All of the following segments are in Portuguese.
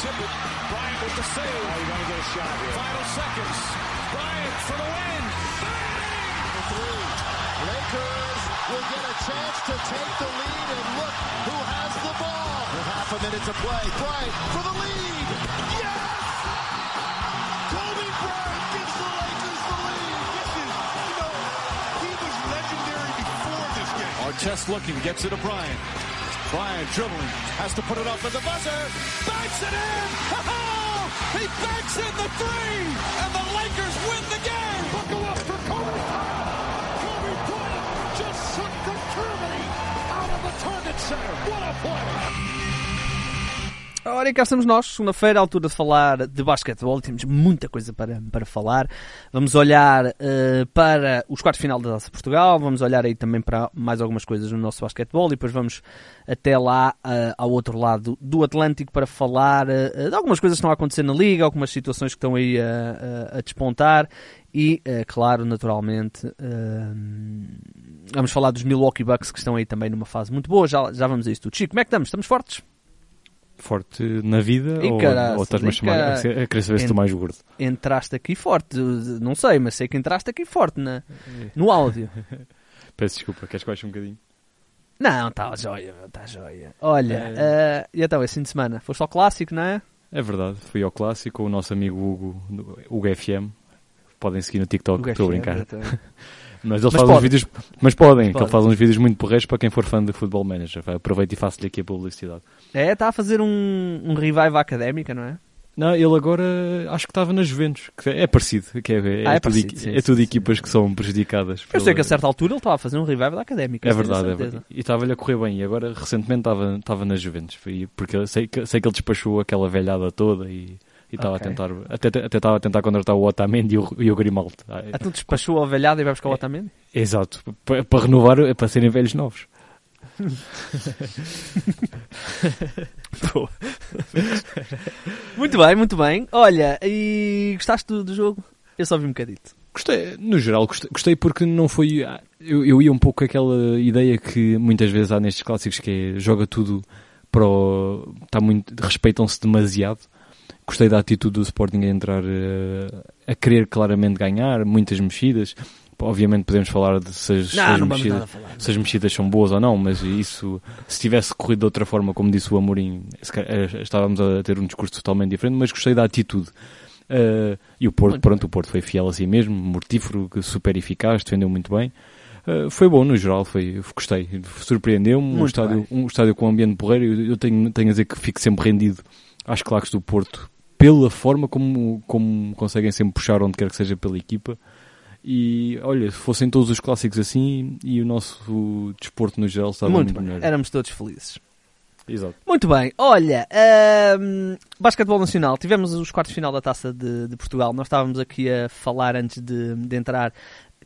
tip it. Bryant with the save. Oh, you're going to get a shot here. Final seconds. Bryant for the win. The three. Lakers will get a chance to take the lead, and look who has the ball. With half a minute to play. Bryant for the lead. Yes! Kobe Bryant gives the Lakers the lead. This is, you know, he was legendary before this game. Artest looking, gets it to Bryant. Bryant dribbling, has to put it up at the buzzer. Banks it in! Oh, he banks in the three! And the Lakers win the game! Buckle up for Kobe. Kobe Bryant just sucked from Germany out of the Target Center. What a play! Ora, e cá estamos nós, segunda-feira, altura de falar de basquetebol. Temos muita coisa para, para falar. Vamos olhar eh, para os quartos final da Taça Portugal, vamos olhar aí também para mais algumas coisas no nosso basquetebol e depois vamos até lá, eh, ao outro lado do Atlântico, para falar eh, de algumas coisas que estão a acontecer na Liga, algumas situações que estão aí a, a- despontar e, claro, naturalmente, vamos falar dos Milwaukee Bucks que estão aí também numa fase muito boa. Já, já vamos a isso tudo. Chico, como é que estamos? Estamos fortes? Forte na vida Ih, ou, caraças, ou estás-me a chamar? A querer saber se estou mais gordo. entraste aqui forte. Não sei, mas sei que entraste aqui forte na, no áudio. Peço desculpa, queres que baixe um bocadinho? Não, está joia, está joia. Olha, É. eh, e então, esse fim de semana? Foste ao clássico, não é? É verdade, fui ao clássico o nosso amigo Hugo, Hugo FM. Podem seguir no TikTok, estou a brincar. Mas ele Mas faz uns vídeos, mas podem, que Podem. ele faz uns vídeos muito porreiros para quem for fã de Football Manager. Aproveito e faço-lhe aqui a publicidade. É, está a fazer um, um revive académica, não é? Não, ele agora acho que estava na Juventus, que é parecido, que é, é, Ah, é tudo, parecido, sim, é tudo sim, equipas que são prejudicadas. Eu pela- sei que a certa altura ele estava a fazer um revive da académica. É verdade, é verdade. E estava-lhe a correr bem. E agora, recentemente, estava, estava na Juventus. Porque sei que, sei que ele despachou aquela velhada toda e, e estava Ok. a tentar... Até, até estava a tentar contratar o Otamendi e o, e o Grimaldo. Ah, é- Então despachou a velhada e vai buscar o Otamendi? Exato. Para, para renovar, é para serem velhos novos. Muito bem, muito bem. Olha, e gostaste do, do jogo? Eu só vi um bocadito. Gostei, no geral, gostei, gostei porque não foi. ah, Eu, eu ia um pouco aquela ideia que muitas vezes há nestes clássicos que é joga tudo para o, está muito, respeitam-se demasiado. Gostei da atitude do Sporting a entrar eh, a querer claramente ganhar, muitas mexidas. Obviamente podemos falar de se as, se Não, as não mexidas, falar. se as mexidas são boas ou não, mas isso, se tivesse corrido de outra forma, como disse o Amorim, se eh, estávamos a ter um discurso totalmente diferente, mas gostei da atitude. Eh, e o Porto, Muito pronto, o Porto foi fiel a si mesmo, mortífero, super eficaz, defendeu muito bem. Eh, foi bom no geral, foi, gostei, surpreendeu-me. Um estádio, um estádio com um ambiente porreiro, eu, eu tenho, tenho a dizer que fico sempre rendido às claques do Porto pela forma como, como conseguem sempre puxar onde quer que seja pela equipa. E olha, se fossem todos os clássicos assim e o nosso desporto no geral estava Muito muito, bem. melhor. Éramos todos felizes. Exato. Muito bem, olha, hum, basquetebol nacional, tivemos os quartos de final da Taça de, de Portugal, nós estávamos aqui a falar antes de, de entrar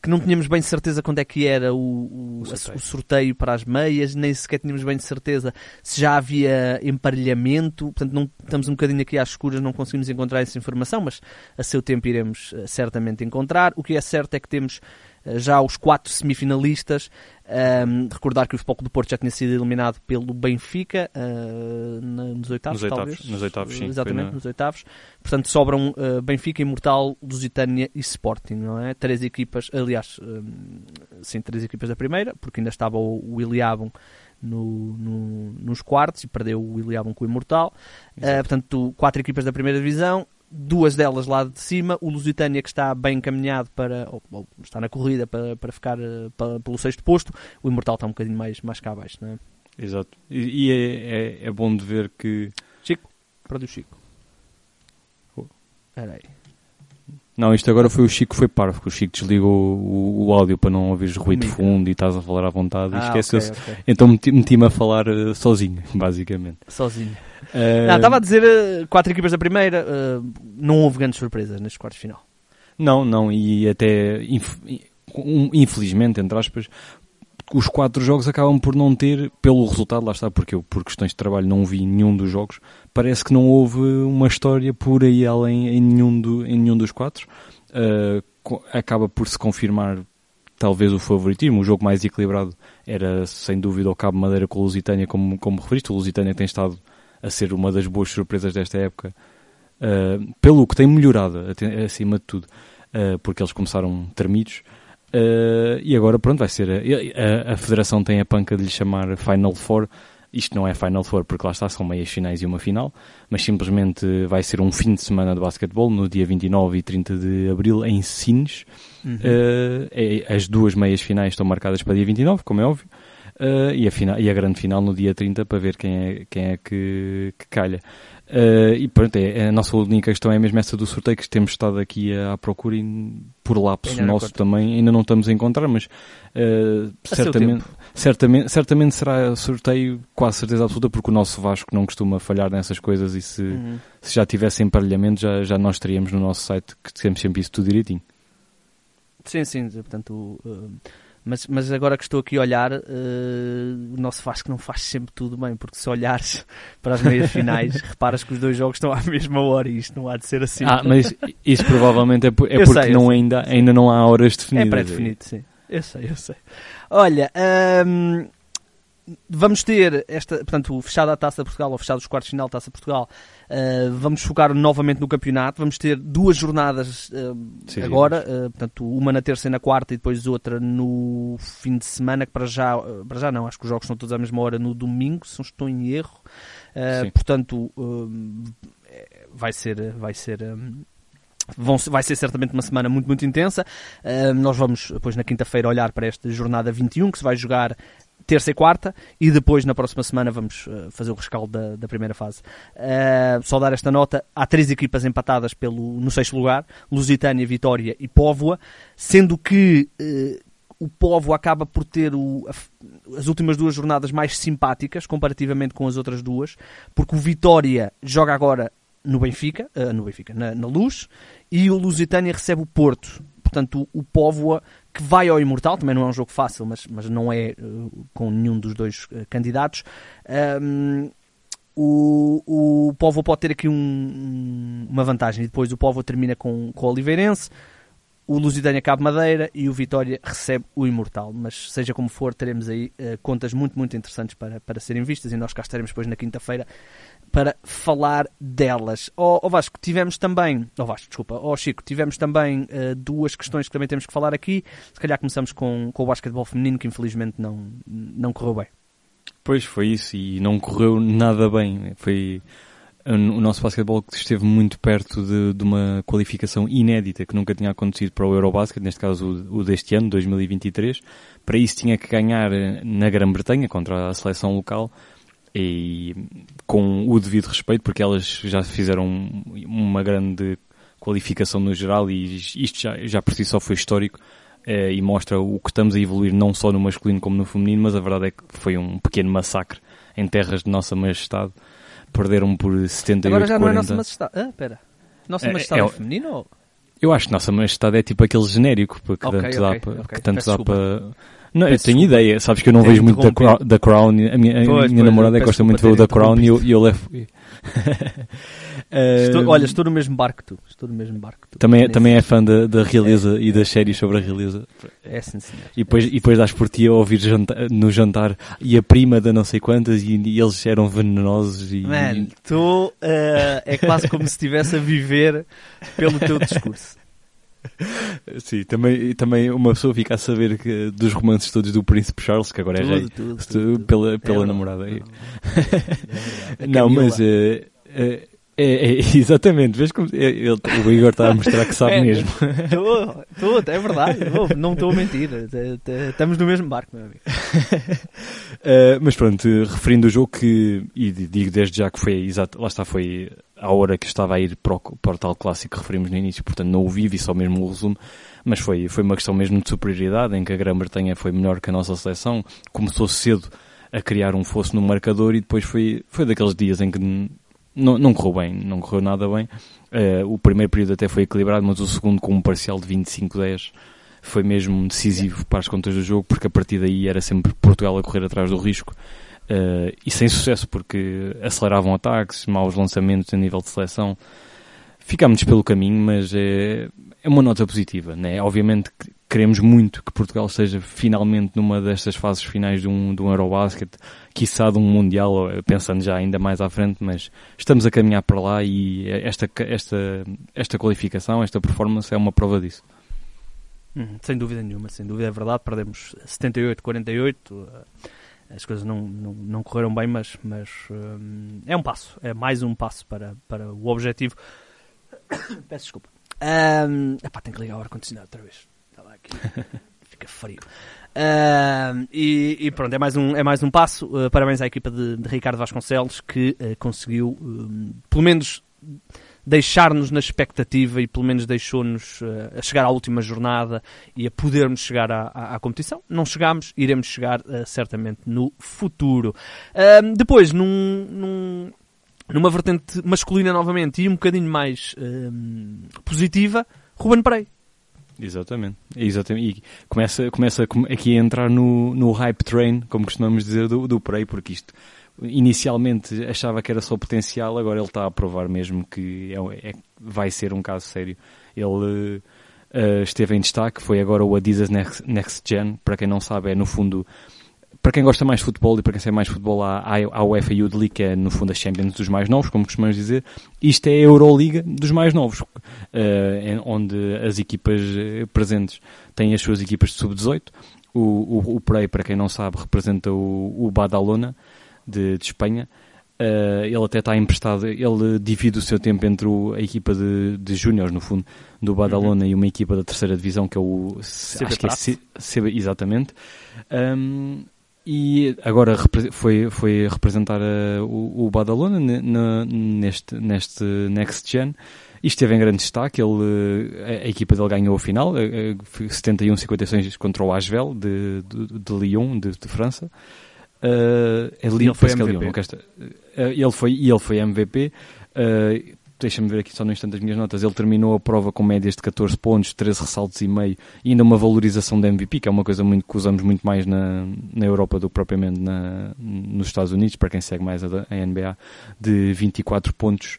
que não tínhamos bem certeza quando é que era o, o- O sorteio. o sorteio para as meias, nem sequer tínhamos bem certeza se já havia emparelhamento, portanto não, estamos um bocadinho aqui às escuras, não conseguimos encontrar essa informação, mas a seu tempo iremos eh, certamente encontrar. O que é certo é que temos já os quatro semifinalistas. Ahm, recordar que o Futebol do Porto já tinha sido eliminado pelo Benfica na- nos oitavos, Nos oitavos, talvez. nos oitavos, sim, Exatamente, na- nos oitavos. Portanto, sobram ah, Benfica, Imortal, Lusitânia e Sporting, não é? Três equipas, aliás, ahm, sim, três equipas da primeira, porque ainda estava o, o Iliabum no, no- nos quartos e perdeu o Iliabum com o Imortal. Ah, portanto, quatro equipas da primeira divisão, duas delas lá de cima, o Lusitânia que está bem encaminhado para, ou, ou está na corrida para, para ficar ah, pa- pelo sexto posto, o Imortal está um bocadinho mais, mais cá abaixo, não é? Exato. E, e é, é, é bom de ver que. Para o Chico. Oh. Aí. Não, isto agora foi o Chico que foi parvo, que o Chico desligou o, o áudio para não ouvires ruído de fundo e estás a falar à vontade e Ah, esqueceu-se. ok, ok. Então meti- meti-me a falar eh, sozinho, basicamente. Sozinho. Eh, Não, estava a dizer uh, quatro equipas da primeira, uh, não houve grandes surpresas nestes quartos de final. Não, não, e até inf- infelizmente, entre aspas, os quatro jogos acabam por não ter, pelo resultado, lá está, porque eu, por questões de trabalho, não vi nenhum dos jogos. Parece que não houve uma história por aí além em nenhum, do, em nenhum dos quatro. Uh, acaba por se confirmar talvez o favoritismo. O jogo mais equilibrado era, sem dúvida, o Cabo Madeira com o Lusitânia, como, como referiste. O Lusitânia tem estado a ser uma das boas surpresas desta época, uh, pelo que tem melhorado, acima de tudo, uh, porque eles começaram termidos. Uh, e agora, pronto, vai ser. A, a, a, Federação tem a panca de lhe chamar Final Four. Isto não é Final Four porque lá está, são meias finais e uma final, mas simplesmente vai ser um fim de semana de basquetebol no dia 29 e 30 de abril em Sines. Uhum. Uh, as duas meias finais estão marcadas para dia 29, como é óbvio. Uh, e, a final, e a grande final no dia 30 para ver quem é, quem é que, que calha. Uh, e pronto, é, a nossa única questão é mesmo essa do sorteio que temos estado aqui à, procura e por lapso nosso também ainda não estamos a encontrar, mas uh, certamente, certamente, certamente será sorteio quase certeza absoluta porque o nosso Vasco não costuma falhar nessas coisas e se, uhum. se já tivesse emparelhamento já, já nós teríamos no nosso site que temos sempre isso tudo direitinho. Sim, sim, portanto... Uh mas, mas agora que estou aqui a olhar, uh, o nosso Vasco não faz sempre tudo bem, porque se olhares para as meias finais, reparas que os dois jogos estão à mesma hora e isto não há de ser assim. Ah, mas isso provavelmente é, por, é porque sei, não ainda, ainda não há horas definidas. É pré-definido, sim. Eu sei, eu sei. Olha, um, vamos ter esta, portanto, fechada a Taça de Portugal, ou fechado os quartos de final da Taça de Portugal, uh, vamos focar novamente no campeonato, vamos ter duas jornadas uh, Sim, agora, uh, portanto, uma na terça e na quarta e depois outra no fim de semana, que para já, para já não, acho que os jogos são todos à mesma hora no domingo, se não estou em erro, portanto, vai ser, vai ser, Vão, vai ser certamente uma semana muito, muito intensa. Uh, nós vamos, depois, na quinta-feira, olhar para esta jornada 21, que se vai jogar terça e quarta, e depois na próxima semana vamos uh, fazer o rescaldo da, da primeira fase. Uh, só dar esta nota: há três equipas empatadas pelo, no sexto lugar: Lusitânia, Vitória e Póvoa, sendo que uh, o Povo acaba por ter o, as últimas duas jornadas mais simpáticas comparativamente com as outras duas, porque o Vitória joga agora no Benfica, no Benfica na, na Luz, e o Lusitânia recebe o Porto. Portanto, o Póvoa que vai ao Imortal, também não é um jogo fácil, mas, mas não é uh, com nenhum dos dois uh, candidatos. Um, o, o Povo pode ter aqui um, uma vantagem e depois o Povo termina com, com o Oliveirense, o Lusitânia Cabo Madeira e o Vitória recebe o Imortal. Mas seja como for, teremos aí uh, contas muito, muito interessantes para, para serem vistas e nós cá estaremos depois na quinta-feira para falar delas. Ó oh, oh Vasco, tivemos também, ó oh Vasco, desculpa, ó oh Chico, tivemos também uh, duas questões que também temos que falar aqui. Se calhar começamos com, com o basquetebol feminino, que infelizmente não, não correu bem. Pois foi isso, e não correu nada bem. Foi o nosso basquetebol que esteve muito perto de, de, uma qualificação inédita que nunca tinha acontecido para o Eurobasket, neste caso o, o deste ano, 2023. Para isso tinha que ganhar na Grã-Bretanha contra a seleção local e com o devido respeito, porque elas já fizeram uma grande qualificação no geral e isto já, já por si só foi histórico eh, e mostra o que estamos a evoluir não só no masculino como no feminino, mas a verdade é que foi um pequeno massacre em terras de Nossa Majestade. Perderam por 78 Agora já não 40. é Nossa Majestade. Ah, pera. Nossa é, Majestade é, é, é feminino ou... Eu acho que Nossa Majestade é tipo aquele genérico que okay, tanto okay, dá, para, okay. que tanto dá para não, eu tenho ideia. Sabes que eu não vejo muito da, Crown, da Crown. A minha, a pois, minha pois, namorada gosta muito de ver o da Crown e eu, e eu levo. Estou, olha, estou no mesmo barco que tu. Estou no mesmo barco tu. Também, também é fã da, da realeza é, e das séries sobre a realeza. É sim, senhor. E depois, e depois dás por ti a ouvir jantar, no jantar e a prima da não sei quantas e, e eles eram venenosos. E, Man, tu uh, é quase como se estivesse a viver pelo teu discurso. Sim, também, também uma pessoa fica a saber que, dos romances todos do Príncipe Charles, que agora é tudo, é rei, tudo, tudo, pela, pela é namorada. Não, é não mas é, é, é, exatamente, vês como ele, o Igor está a mostrar que sabe é, mesmo. Estou, é verdade, não estou a mentir. Estamos no mesmo barco, meu amigo. uh, mas pronto, referindo o jogo que, e digo desde já que foi exato, lá está, foi à hora que estava a ir para o, para o tal clássico que referimos no início, portanto não o vi, vi só mesmo o resumo, mas foi, foi uma questão mesmo de superioridade, em que a Grã-Bretanha foi melhor que a nossa seleção, começou cedo a criar um fosso no marcador e depois foi, foi daqueles dias em que não, não correu bem, não correu nada bem. Uh, o primeiro período até foi equilibrado, mas o segundo com um parcial de 25-10 foi mesmo decisivo para as contas do jogo, porque a partir daí era sempre Portugal a correr atrás do risco Uh, e sem sucesso, porque aceleravam ataques, maus lançamentos a nível de seleção. Ficámos pelo caminho, mas é, é uma nota positiva, né? Obviamente que queremos muito que Portugal seja finalmente numa destas fases finais de um, de um Eurobasket, quiçá de um Mundial, pensando já ainda mais à frente, mas estamos a caminhar para lá e esta, esta, esta qualificação, esta performance é uma prova disso. Hum, sem dúvida nenhuma, sem dúvida, é verdade, perdemos 78-48, as coisas não, não, não, correram bem, mas, mas hum, é um passo, é mais um passo para, para o objetivo. Peço desculpa. Um, epá, tenho que ligar o ar-condicionado outra vez. Estava aqui. Fica frio. Uh, e, e, pronto, é mais um, é mais um passo. Uh, parabéns à equipa de, de, Ricardo Vasconcelos que uh, conseguiu, pelo menos, deixar-nos na expectativa e pelo menos deixou-nos a chegar à última jornada e a podermos chegar à, à, à competição. Não chegámos, iremos chegar certamente no futuro. depois, num, num numa vertente masculina novamente e um bocadinho mais hum, positiva, Ruben Prey. Exatamente, exatamente. E começa, começa aqui a entrar no, no hype train, como costumamos dizer, do, do Prey, porque isto inicialmente achava que era só potencial, agora ele está a provar mesmo que é, é vai ser um caso sério. Ele uh, esteve em destaque, foi agora o Adidas Next, Next Gen, para quem não sabe, é no fundo para quem gosta mais de futebol e para quem sabe mais de futebol, há, a UEFA Youth League, que é no fundo a Champions dos mais novos, como costumamos dizer. Isto é a Euroliga dos mais novos, uh, onde as equipas eh, presentes têm as suas equipas de sub-18. O, o, o Prey, para quem não sabe, representa o, o Badalona, de, de Espanha. Uh, ele até está emprestado, ele divide o seu tempo entre o, a equipa de, de júniores, no fundo, do Badalona uhum. e uma equipa da terceira divisão, que é o... CB acho que é CB, exatamente. Um, e agora foi, foi representar a, o, o Badalona neste, neste Next Gen e esteve em grande destaque. Ele, a, a equipa dele ganhou a final, 71-56 contra o Asvel de, de, de Lyon, de, de França. Uh, é Lyon, ele foi MVP. Lyon, uh, ele foi, e ele foi MVP. Uh, deixa-me ver aqui só no instante as minhas notas, ele terminou a prova com médias de 14 pontos, 13 ressaltos e meio, e ainda uma valorização da MVP, que é uma coisa muito, que usamos muito mais na, na Europa do que propriamente na, nos Estados Unidos, para quem segue mais a, a NBA, de 24 pontos,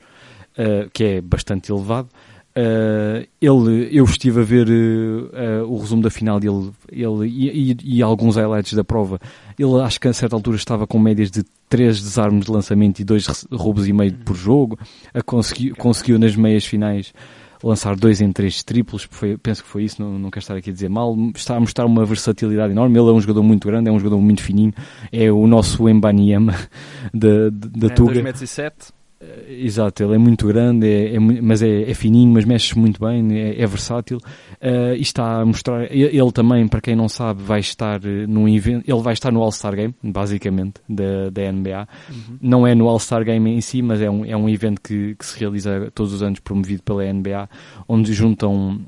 uh, que é bastante elevado. Uh, ele, eu estive a ver uh, uh, o resumo da final dele ele, e, e, e, alguns highlights da prova. Ele acho que a certa altura estava com médias de 3 desarmes de lançamento e 2 roubos e meio por jogo. A consegui, conseguiu nas meias finais lançar 2 em 3 triplos, foi, penso que foi isso, não, não quero estar aqui a dizer mal. Está a mostrar uma versatilidade enorme. Ele é um jogador muito grande, é um jogador muito fininho. É o nosso Embanyama da, da, da é, Tuga. 2 metros 7 exato, ele é muito grande, é, é mas é, é, fininho, mas mexe muito bem, é, é versátil. Uh, e está a mostrar, ele, ele, também, para quem não sabe, vai estar eh, num evento, ele vai estar no All-Star Game, basicamente, da, da NBA. Uhum. Não é no All-Star Game em si, mas é um, é um evento que, que se realiza todos os anos, promovido pela NBA, onde juntam,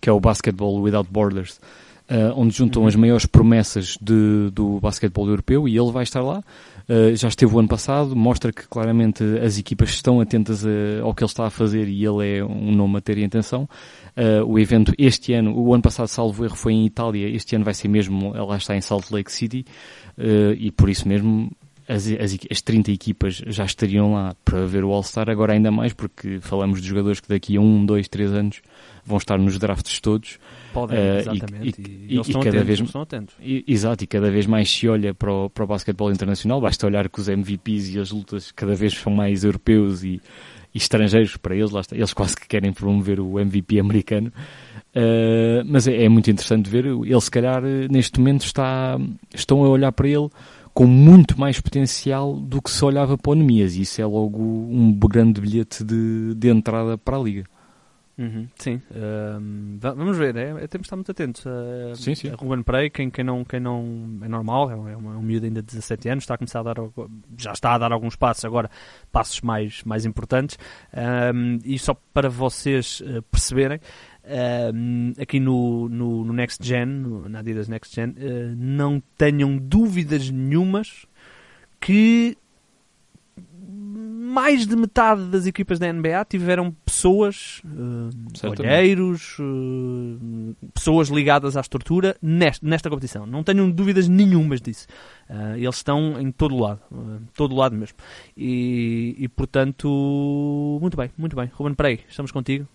que é o Basketball Without Borders, uh, onde juntam uhum. as maiores promessas de, do basquetebol europeu e ele vai estar lá. Uh, já esteve o ano passado, mostra que claramente as equipas estão atentas a, ao que ele está a fazer e ele é um nome a ter em atenção. Uh, o evento este ano, o ano passado, salvo erro, foi em Itália, este ano vai ser mesmo, lá está em Salt Lake City, uh, e por isso mesmo as, as, as 30 equipas já estariam lá para ver o All-Star, agora ainda mais, porque falamos de jogadores que daqui a um, dois, três anos vão estar nos drafts todos. Podem, uh, exatamente. E, e, e, e cada atentos, vez, estão atentos. exato, e cada vez mais se olha para o, para o basquetebol internacional. Basta olhar que os MVPs e as lutas cada vez são mais europeus e, e estrangeiros para eles. Lá está, eles quase que querem promover o MVP americano. Uh, mas é, é, muito interessante ver. Ele, se calhar, neste momento está, estão a olhar para ele com muito mais potencial do que se olhava para o Nemias. E isso é logo um grande bilhete de, de entrada para a Liga. Uhum, sim, um, vamos ver, é, é, temos de estar muito atentos a, sim, sim. Ruben Prey, quem, quem, não, quem não é normal, é um, é um miúdo ainda de 17 anos, está a começar a dar, já está a dar alguns passos agora, passos mais, mais importantes, um, e só para vocês uh, perceberem, um, aqui no, no, no, Next Gen, no, na Adidas Next Gen, uh, não tenham dúvidas nenhumas que mais de metade das equipas da NBA tiveram pessoas, uh, olheiros, uh, pessoas ligadas à estrutura nesta, nesta competição. Não tenho dúvidas nenhumas disso. Uh, eles estão em todo lado, uh, todo lado mesmo. E, e, portanto, muito bem, muito bem. Ruben Prey, estamos contigo.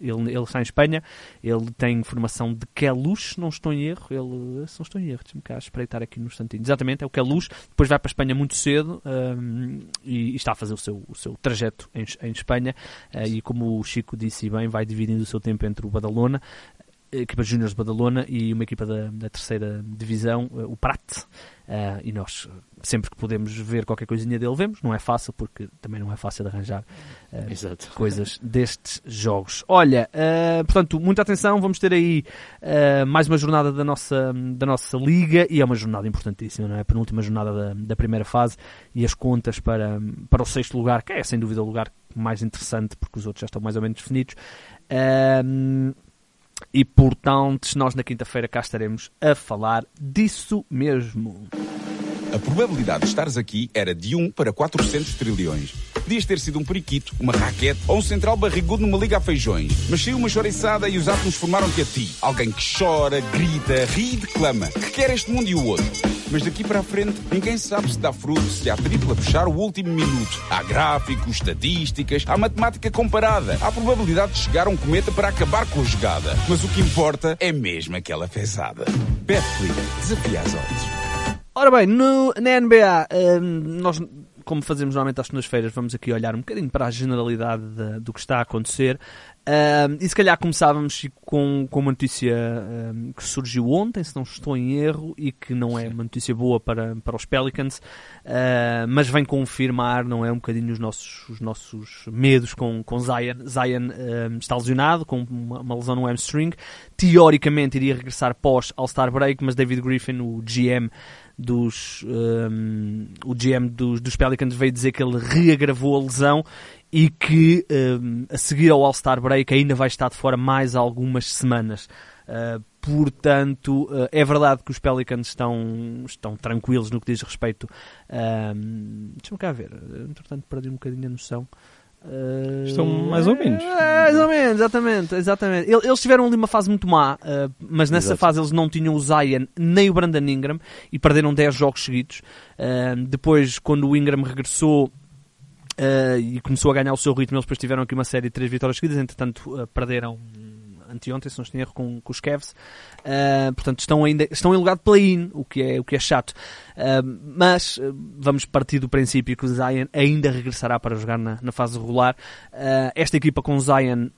Ele, ele está em Espanha, ele tem formação de Queluz, não estou em erro, ele, se não estou em erro, deixa-me cá espreitar aqui no instantinho. Exatamente, é o Queluz, depois vai para a Espanha muito cedo um, e, e, está a fazer o seu, o seu trajeto em, em Espanha uh, e como o Chico disse bem, vai dividindo o seu tempo entre o Badalona, equipa de júniores de Badalona e uma equipa da, da terceira divisão, o Prat. Uh, e nós, sempre que podemos ver qualquer coisinha dele, vemos. Não é fácil, porque também não é fácil de arranjar uh, coisas destes jogos. Olha, uh, portanto, muita atenção. Vamos ter aí mais uma jornada da nossa, da nossa liga e é uma jornada importantíssima, não é? A penúltima jornada da, da primeira fase e as contas para, para o sexto lugar, que é sem dúvida o lugar mais interessante, porque os outros já estão mais ou menos definidos. E portanto, nós na quinta-feira cá estaremos a falar disso mesmo. A probabilidade de estares aqui era de 1 para 400 trilhões. Podias ter sido um periquito, uma raquete ou um central barrigudo numa liga a feijões. Mas saiu uma chouriçada e os átomos formaram-te a ti. Alguém que chora, grita, ri e declama. Que quer este mundo e o outro. Mas daqui para a frente, ninguém sabe se dá fruto, se há tripla a fechar o último minuto. Há gráficos, estatísticas, há matemática comparada. Há probabilidade de chegar um cometa para acabar com a jogada. Mas o que importa é mesmo aquela fezada. Betclic, desafia as odds. Ora bem, no, na NBA, hum, nós, como fazemos normalmente às segundas-feiras, vamos aqui olhar um bocadinho para a generalidade de, do que está a acontecer. Um, e se calhar começávamos com, com uma notícia um, que surgiu ontem, se não estou em erro, e que não é uma notícia boa para, para os Pelicans, uh, mas vem confirmar, não é, um bocadinho os nossos, os nossos medos com, com Zion. Zion um, está lesionado, com uma, uma, lesão no hamstring. Teoricamente iria regressar pós All-Star Break, mas David Griffin, o GM, dos um, o GM dos, dos Pelicans veio dizer que ele reagravou a lesão e que um, a seguir ao All-Star Break ainda vai estar de fora mais algumas semanas. Uh, portanto, uh, é verdade que os Pelicans estão, estão tranquilos no que diz respeito. Um, Deixa-me cá ver, entretanto perdi um bocadinho a noção. Estão mais ou menos. É, mais ou menos, exatamente. exatamente. Eles tiveram ali uma fase muito má, uh, mas nessa Exato. fase eles não tinham o Zion nem o Brandon Ingram e perderam 10 jogos seguidos. Uh, depois, quando o Ingram regressou, Uh, e começou a ganhar o seu ritmo. Eles depois tiveram aqui uma série de três vitórias seguidas, entretanto uh, perderam anteontem, se não estou erro, com, com os Cavs. Uh, portanto, estão ainda estão em lugar de play-in, o, que é, o que é chato. Uh, mas uh, vamos partir do princípio que o Zion ainda regressará para jogar na, na fase regular. esta equipa com o Zion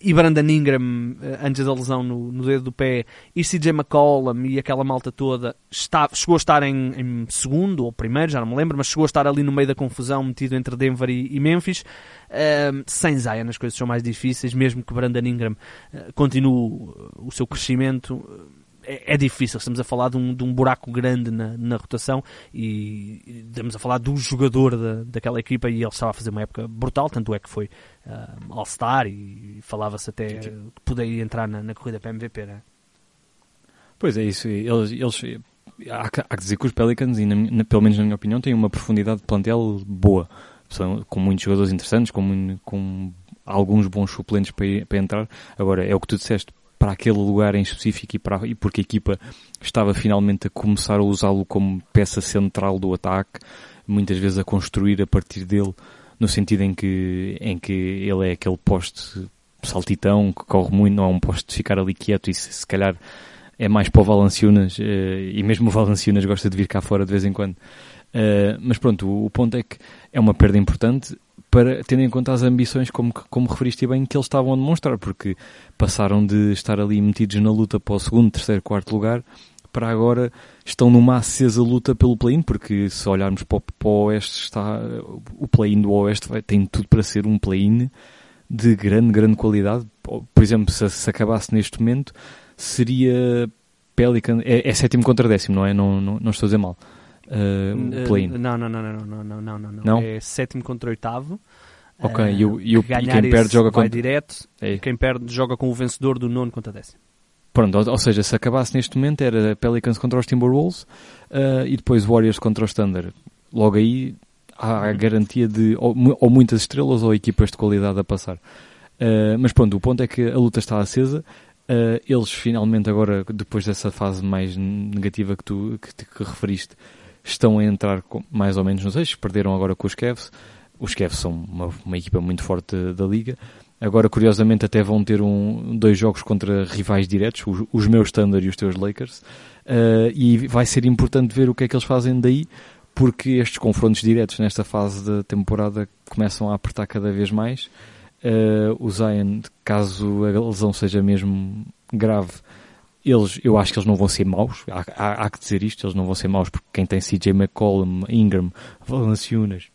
e Brandon Ingram, eh, antes da lesão no, no, dedo do pé, e CJ McCollum e aquela malta toda, está, chegou a estar em, em, segundo ou primeiro, já não me lembro, mas chegou a estar ali no meio da confusão, metido entre Denver e, e Memphis. Uh, sem Zion as coisas são mais difíceis, mesmo que Brandon Ingram uh, continue o seu crescimento é, é, difícil. Estamos a falar de um, de um buraco grande na, na rotação e, e estamos a falar do jogador da, daquela equipa e ele estava a fazer uma época brutal, tanto é que foi uh, All-Star e falava-se até que poderia entrar na, na corrida para MVP, né? Pois é, isso. Eles, eles há, há que dizer que os Pelicans, e na, na, pelo menos na minha opinião, têm uma profundidade de plantel boa. São, com muitos jogadores interessantes, com, com alguns bons suplentes para, para entrar. Agora, é o que tu disseste, para aquele lugar em específico e, para, e porque a equipa estava finalmente a começar a usá-lo como peça central do ataque, muitas vezes a construir a partir dele, no sentido em que, em que ele é aquele poste saltitão que corre muito, não é um poste de ficar ali quieto e se, se calhar é mais para o Valanciunas, eh, e mesmo o Valanciunas gosta de vir cá fora de vez em quando. Uh, mas pronto, o, ponto é que é uma perda importante para tendo em conta as ambições, como, como referiste bem, que eles estavam a demonstrar, porque passaram de estar ali metidos na luta para o segundo, terceiro, quarto lugar, para agora estão numa acesa luta pelo play-in, porque se olharmos para o, para o Oeste, está, o play-in do Oeste vai, tem tudo para ser um play-in de grande, grande qualidade. Por exemplo, se, se acabasse neste momento, seria Pelican, é, é sétimo contra décimo, não é? Não, não, não estou a dizer mal uh, play-in? Não, não, não, não, não, não, não, não, não. É sétimo contra oitavo. Ok, uh, e, o, e, o, e quem perde joga contra... direto, é. quem perde joga com o vencedor do nono contra décimo. Pronto, ou, ou, seja, se acabasse neste momento era Pelicans contra os Timberwolves uh, e depois Warriors contra os Thunder. Logo aí há a garantia de ou, ou muitas estrelas ou equipas de qualidade a passar. Uh, mas pronto, o ponto é que a luta está acesa. Uh, eles finalmente agora, depois dessa fase mais negativa que tu que, que referiste, estão a entrar mais ou menos nos eixos, perderam agora com os Cavs. Os Cavs são uma, uma equipa muito forte da liga Agora, curiosamente, até vão ter um, dois jogos contra rivais diretos, os, os meus Thunder e os teus Lakers, uh, e vai ser importante ver o que é que eles fazem daí, porque estes confrontos diretos nesta fase da temporada começam a apertar cada vez mais. Uh, o Zion, caso a lesão seja mesmo grave, eles, eu acho que eles não vão ser maus, há, há, há que dizer isto, eles não vão ser maus porque quem tem CJ McCollum, Ingram, Valanciunas,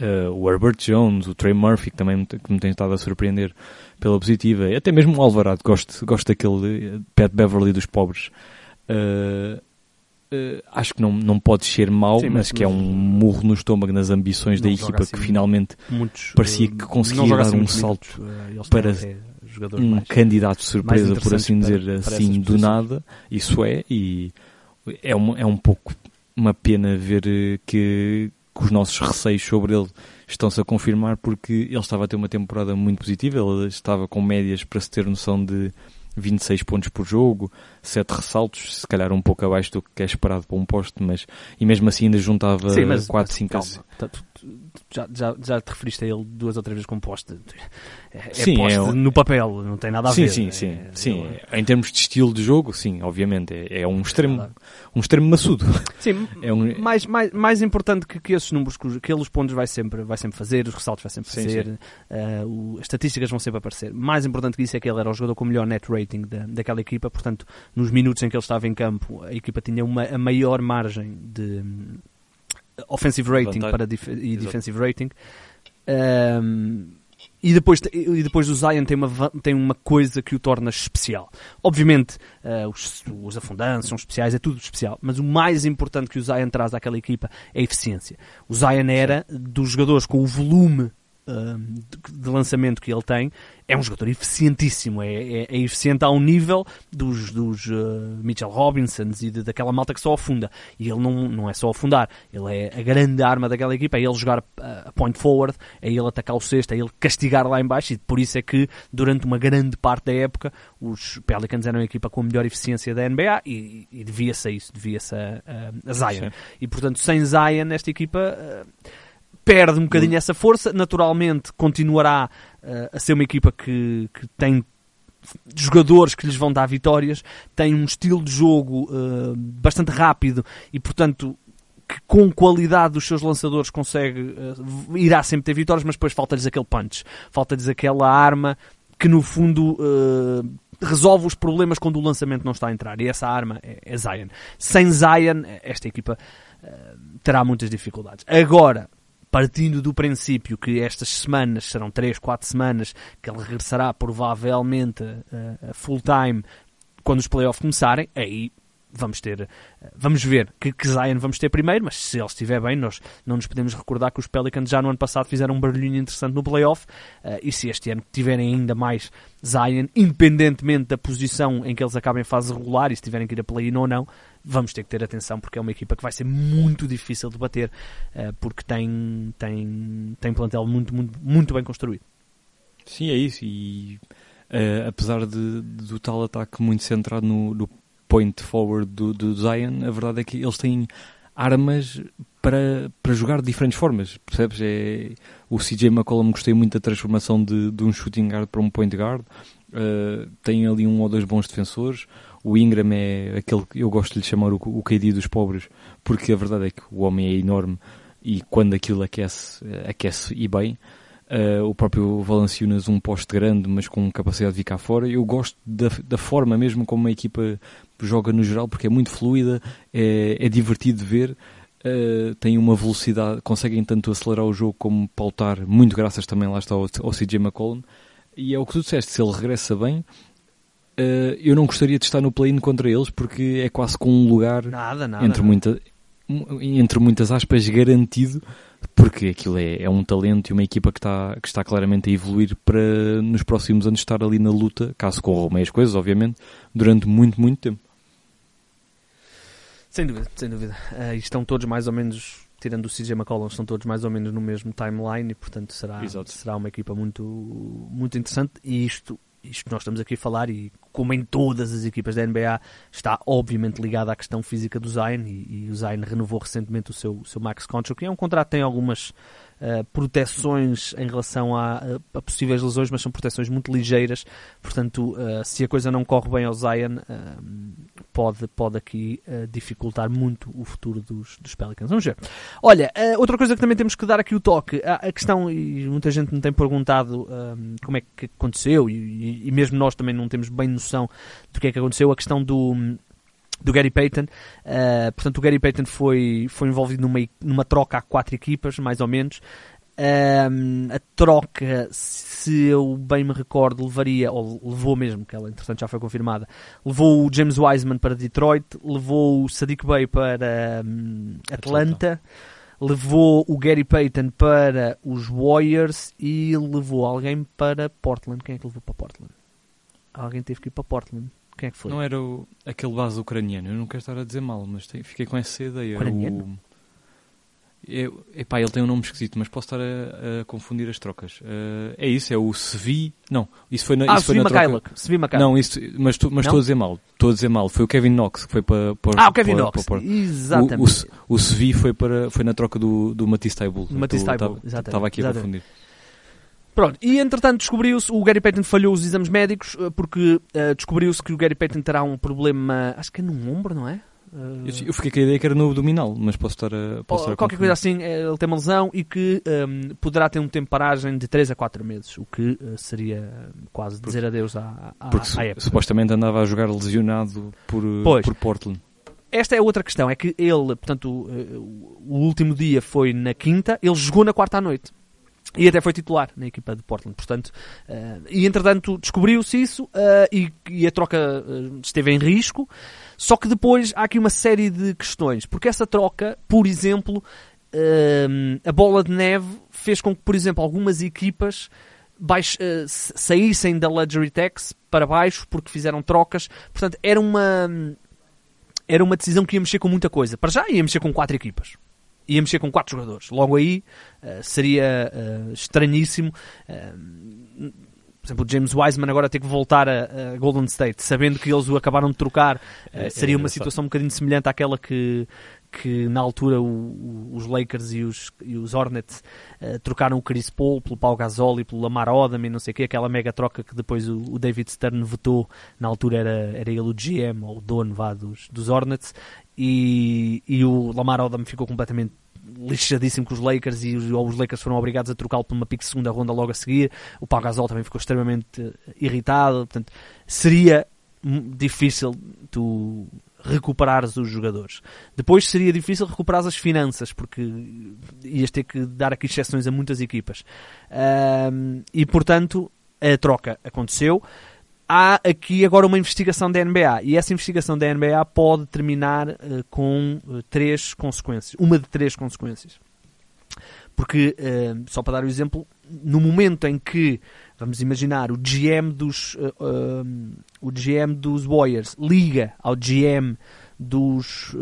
uh, o Herbert Jones, o Trey Murphy, que também que me tem estado a surpreender pela positiva, até mesmo o Alvarado, gosto, gosto daquele eh, Pat Beverly dos pobres. Uh, uh, acho que não, não pode ser mau, Sim, mas, mas, que é um murro no estômago nas ambições da equipa assim que finalmente muitos, parecia que conseguia dar assim um salto para um mais, candidato de surpresa, por assim dizer, para, para assim do nada. Isso é, e é um, é um pouco uma pena ver que, que os nossos receios sobre ele estão-se a confirmar porque ele estava a ter uma temporada muito positiva, ele estava com médias para se ter noção de 26 pontos por jogo, 7 ressaltos, se calhar um pouco abaixo do que é esperado para um posto, mas e mesmo assim ainda juntava Sim, mas, 4, 5 calma, já, já, já te referiste a ele duas ou três vezes como poste. É, é sim, poste é, no papel, não tem nada a sim, ver. Sim, é, sim, é, sim. Em termos de estilo de jogo, sim, obviamente. É, é um extremo, um extremo maçudo. Sim, é um... mais, mais, mais importante que, que esses números, que aqueles pontos vai sempre, vai sempre fazer, os ressaltos vai sempre fazer, sim, sim. Uh, o, as estatísticas vão sempre aparecer. Mais importante que isso é que ele era o jogador com o melhor net rating da, daquela equipa, portanto, nos minutos em que ele estava em campo, a equipa tinha uma, a maior margem de offensive rating para dif e defensive rating. Um, e depois, e depois o Zion tem uma, tem uma coisa que o torna especial. Obviamente, uh, os, os afundantes são especiais, é tudo especial, mas o mais importante que o Zion traz àquela equipa é a eficiência. O Zion era dos jogadores com o volume de lançamento que ele tem, é um jogador eficientíssimo, é, é, é eficiente ao nível dos, dos uh, Mitchell Robinsons e de, daquela malta que só afunda. E ele não, não é só afundar, ele é a grande arma daquela equipa, é ele jogar a point forward, é ele atacar o cesto, é ele castigar lá embaixo e por isso é que durante uma grande parte da época os Pelicans eram a equipa com a melhor eficiência da NBA e, e devia-se a isso, devia-se a, a, a Zion. Sim. E portanto, sem Zion, esta equipa... Uh, perde um bocadinho essa força. Naturalmente, continuará uh, a ser uma equipa que, que tem jogadores que lhes vão dar vitórias, tem um estilo de jogo uh, bastante rápido e, portanto, que com qualidade dos seus lançadores consegue, uh, irá sempre ter vitórias, mas depois falta-lhes aquele punch, falta-lhes aquela arma que no fundo uh, resolve os problemas quando o lançamento não está a entrar. E essa arma é, é Zion. Sem Zion, esta equipa terá muitas dificuldades. Agora, partindo do princípio que estas semanas serão 3, 4 semanas, que ele regressará provavelmente a, a full time quando os playoffs começarem, aí vamos ter, vamos ver que, que Zion vamos ter primeiro, mas se ele estiver bem, nós não nos podemos recordar que os Pelicans já no ano passado fizeram um barulhinho interessante no playoff, uh, e se este ano tiverem ainda mais Zion, independentemente da posição em que eles acabem em fase regular, e se tiverem que ir a play-in ou não, vamos ter que ter atenção porque é uma equipa que vai ser muito difícil de bater uh, porque tem, tem, tem plantel muito, muito, muito bem construído. Sim, é isso. E uh, apesar de, do tal ataque muito centrado no, no point forward do, do Zion, a verdade é que eles têm armas para, para jogar de diferentes formas, percebes? É, o CJ McCollum gostei muito da transformação de, de um shooting guard para um point guard, uh, tem ali um ou dois bons defensores, o Ingram é aquele que eu gosto de lhe chamar o, o KD dos pobres, porque a verdade é que o homem é enorme e quando aquilo aquece, aquece e bem. Uh, o próprio Valanciunas um poste grande, mas com capacidade de ficar fora. Eu gosto da, da forma mesmo como a equipa joga no geral, porque é muito fluida, é, é divertido de ver. Uh, tem uma velocidade, conseguem tanto acelerar o jogo como pautar, muito graças também lá está ao, ao CJ McCollum. E é o que tu disseste, se ele regressa bem, uh, eu não gostaria de estar no play-in contra eles porque é quase com um lugar nada, nada, entre, muita, entre muitas aspas garantido porque aquilo é, é, um talento e uma equipa que está, que está claramente a evoluir para nos próximos anos estar ali na luta, caso corram bem as coisas, obviamente, durante muito, muito tempo. Sem dúvida, sem dúvida. Uh, estão todos mais ou menos, tirando o CJ McCollum, estão todos mais ou menos no mesmo timeline e, portanto, será, será uma equipa muito, muito interessante. E isto, isto que nós estamos aqui a falar, e como em todas as equipas da NBA, está obviamente ligada à questão física do Zion e, e o Zion renovou recentemente o seu, seu max contract, que é um contrato que tem algumas uh, proteções em relação a, a, possíveis lesões, mas são proteções muito ligeiras, portanto, uh, se a coisa não corre bem ao Zion, uh, pode, pode aqui dificultar muito o futuro dos, dos Pelicans. Vamos ver. Olha, outra coisa que também temos que dar aqui o toque, a, a questão, e muita gente me tem perguntado como é que aconteceu, e, e mesmo nós também não temos bem noção do que é que aconteceu, a questão do do Gary Payton. Uh, portanto, o Gary Payton foi, foi envolvido numa, numa troca a quatro equipas, mais ou menos. Uh, a troca, se eu bem me recordo, levaria, ou levou mesmo, que ela entretanto já foi confirmada, levou o James Wiseman para Detroit, levou o Sadiq Bey para um, Atlanta, Atlanta, levou o Gary Payton para os Warriors e levou alguém para Portland. Quem é que levou para Portland? Alguém teve que ir para Portland. Quem é que foi? Não era o, aquele base ucraniano, eu não quero estar a dizer mal, mas tem, fiquei com essa ideia. Ucraniano? O, é, epá, ele tem um nome esquisito, mas posso estar a, a confundir as trocas. Uh, é isso, é o Sevi. Não, isso foi na, ah, isso foi na troca. Sevi Não, isso, mas estou mas a dizer mal. Estou a dizer mal. Foi o Kevin Knox que foi para. para ah, o Kevin para, Knox. Para, exatamente. O, o, o Sevi foi, para, foi na troca do, do Matisse Taibul. Matisse Taibul, exatamente. Estava aqui exatamente. a confundir. Pronto, e entretanto descobriu-se, o Gary Payton falhou os exames médicos eh, porque uh, descobriu-se que o Gary Payton terá um problema, acho que é num ombro, não é? Uh, eu, fiquei com a ideia que era no abdominal, mas posso estar a. Posso estar a qualquer coisa assim, ele tem uma lesão e que um, ehm, poderá ter um tempo de paragem de 3 a 4 meses, o que uh, seria quase porque, dizer adeus à, à, porque à época. supostamente andava a jogar lesionado por, pois. por Portland. Esta é outra questão, é que ele, portanto, o último dia foi na quinta, ele jogou na quarta à noite. E até foi titular na equipa de Portland, portanto, uh, e entretanto descobriu-se isso uh, e, e, a troca uh, esteve em risco. Só que depois há aqui uma série de questões, porque essa troca, por exemplo, a bola de neve fez com que, por exemplo, algumas equipas baix, saíssem da Luxury Tax para baixo porque fizeram trocas. Portanto, era uma, era uma decisão que ia mexer com muita coisa. Para já ia mexer com quatro equipas ia mexer com quatro jogadores. Logo aí uh, seria uh, estranhíssimo. Uh, por exemplo, o James Wiseman agora ter que voltar a, a, Golden State, sabendo que eles o acabaram de trocar, é, seria é uma situação um bocadinho semelhante àquela que, que na altura o, os Lakers e os, e os Hornets uh, trocaram o Chris Paul pelo Pau Gasol e pelo Lamar Odom e não sei o quê, aquela mega troca que depois o, o, David Stern votou, na altura era, era ele o GM ou o dono vá, dos, dos Hornets e, e o Lamar Odom ficou completamente lixadíssimo com os Lakers e os, os Lakers foram obrigados a trocá-lo por uma pique segunda ronda logo a seguir. O Pau Gasol também ficou extremamente uh, irritado. Portanto, seria difícil tu recuperares os jogadores. Depois seria difícil recuperar as finanças, porque ias ter que dar aqui exceções a muitas equipas. e portanto, a troca aconteceu há aqui agora uma investigação da NBA e essa investigação da NBA pode terminar uh, com uh, três consequências. Uma de três consequências. Porque, uh, só para dar o um exemplo, no momento em que, vamos imaginar, o GM dos, o GM dos Warriors liga ao GM dos,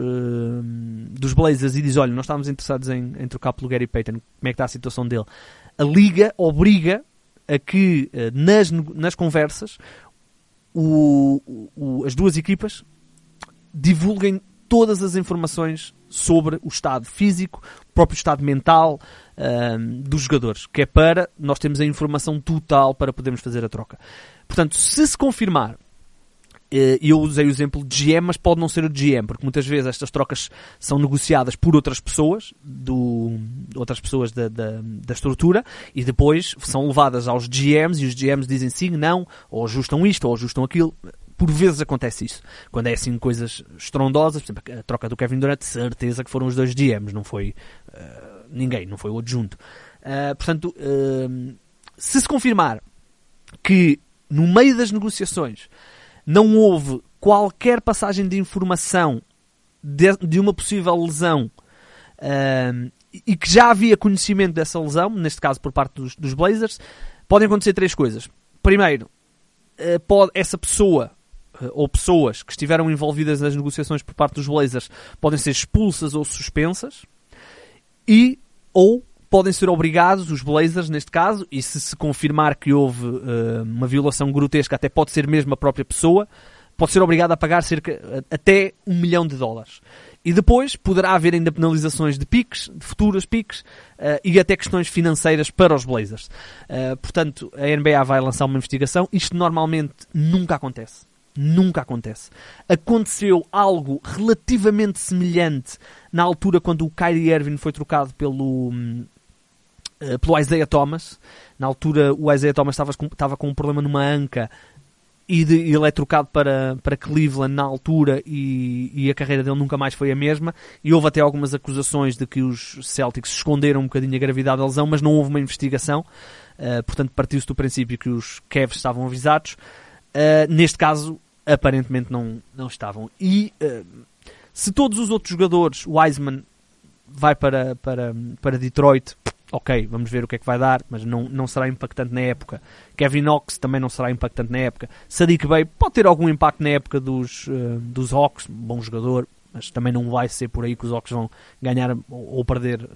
dos Blazers e diz: Olha, nós estávamos interessados em, em trocar pelo Gary Payton, como é que está a situação dele? A liga obriga a que nas, nas conversas o, o, as duas equipas divulguem todas as informações sobre o estado físico, o próprio estado mental um, dos jogadores, que é para nós termos a informação total para podermos fazer a troca. Portanto, se se confirmar eh, eu usei o exemplo de GM, mas pode não ser o GM, porque muitas vezes estas trocas são negociadas por outras pessoas, do, outras pessoas da, da, da, estrutura, e depois são levadas aos GMs, e os GMs dizem sim, não, ou ajustam isto, ou ajustam aquilo. Por vezes acontece isso. Quando é assim coisas estrondosas, por exemplo, a troca do Kevin Durant, certeza que foram os dois GMs, não foi uh, ninguém, não foi o adjunto. Uh, portanto, uh, se se confirmar que no meio das negociações não houve qualquer passagem de informação de, de uma possível lesão uh, e que já havia conhecimento dessa lesão, neste caso por parte dos, dos Blazers, podem acontecer três coisas. Primeiro, pode, essa pessoa ou pessoas que estiveram envolvidas nas negociações por parte dos Blazers podem ser expulsas ou suspensas e ou podem ser obrigados, os Blazers neste caso, e se se confirmar que houve uh, uma violação grotesca, até pode ser mesmo a própria pessoa, pode ser obrigado a pagar cerca até um milhão de dólares. E depois poderá haver ainda penalizações de piques, de futuras piques, uh, e até questões financeiras para os Blazers. Uh, portanto, a NBA vai lançar uma investigação. Isto normalmente nunca acontece. Nunca acontece. Aconteceu algo relativamente semelhante na altura quando o Kyrie Irving foi trocado pelo, uh, pelo Isaiah Thomas. Na altura o Isaiah Thomas estava com, estava com um problema numa anca e de, ele é trocado para, para Cleveland na altura e, e, a carreira dele nunca mais foi a mesma. E houve até algumas acusações de que os Celtics esconderam um bocadinho a gravidade da lesão, mas não houve uma investigação. Uh, portanto, partiu-se do princípio que os Cavs estavam avisados. Uh, neste caso, aparentemente não, não estavam. E uh, se todos os outros jogadores, Wiseman vai para, para, para Detroit, ok, vamos ver o que é que vai dar, mas não, não será impactante na época. Kevin Knox também não será impactante na época. Sadiq Bey pode ter algum impacto na época dos, uh, dos Hawks, bom jogador, mas também não vai ser por aí que os Hawks vão ganhar ou perder uh,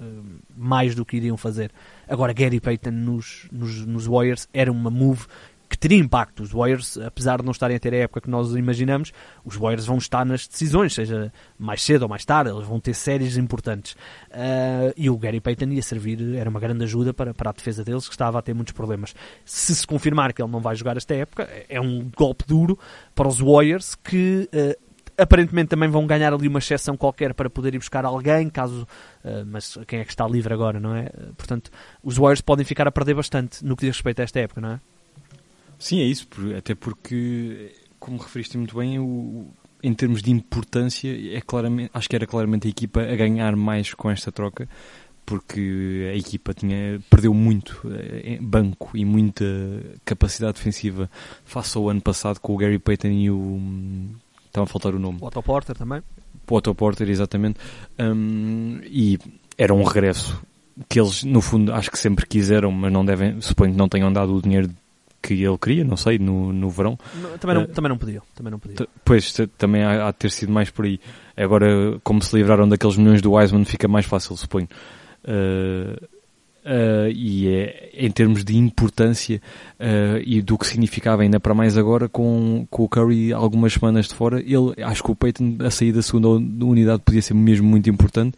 mais do que iriam fazer. Agora, Gary Payton nos, nos, nos Warriors era uma move que teria impacto. Os Warriors, apesar de não estarem a ter a época que nós imaginamos, os Warriors vão estar nas decisões, seja mais cedo ou mais tarde, eles vão ter séries importantes. Uh, e o Gary Payton ia servir, era uma grande ajuda para, para a defesa deles, que estava a ter muitos problemas. Se se confirmar que ele não vai jogar esta época, é um golpe duro para os Warriors que. Uh, aparentemente também vão ganhar ali uma exceção qualquer para poder ir buscar alguém, caso. Uh, mas quem é que está livre agora, não é? Portanto, os Warriors podem ficar a perder bastante no que diz respeito a esta época, não é? Sim, é isso, até porque, como referiste muito bem, o, em termos de importância, é claramente, acho que era claramente a equipa a ganhar mais com esta troca, porque a equipa tinha, perdeu muito eh, banco e muita capacidade defensiva face ao ano passado com o Gary Payton e o. Estava a faltar o nome. O Otto Porter também. O Otto Porter, exatamente. Um, e era um regresso que eles, no fundo, acho que sempre quiseram, mas não devem, suponho que não tenham dado o dinheiro que ele queria, não sei, no, no verão. Também não, uh, também não pediu, também não pediu. Pois, também há, há, de ter sido mais por aí. Agora, como se livraram daqueles milhões do Wiseman, fica mais fácil, suponho. Uh, uh, e é, em termos de importância e do que significava ainda para mais agora, com, com o Curry algumas semanas de fora, ele, acho que o Peyton, a sair da segunda unidade podia ser mesmo muito importante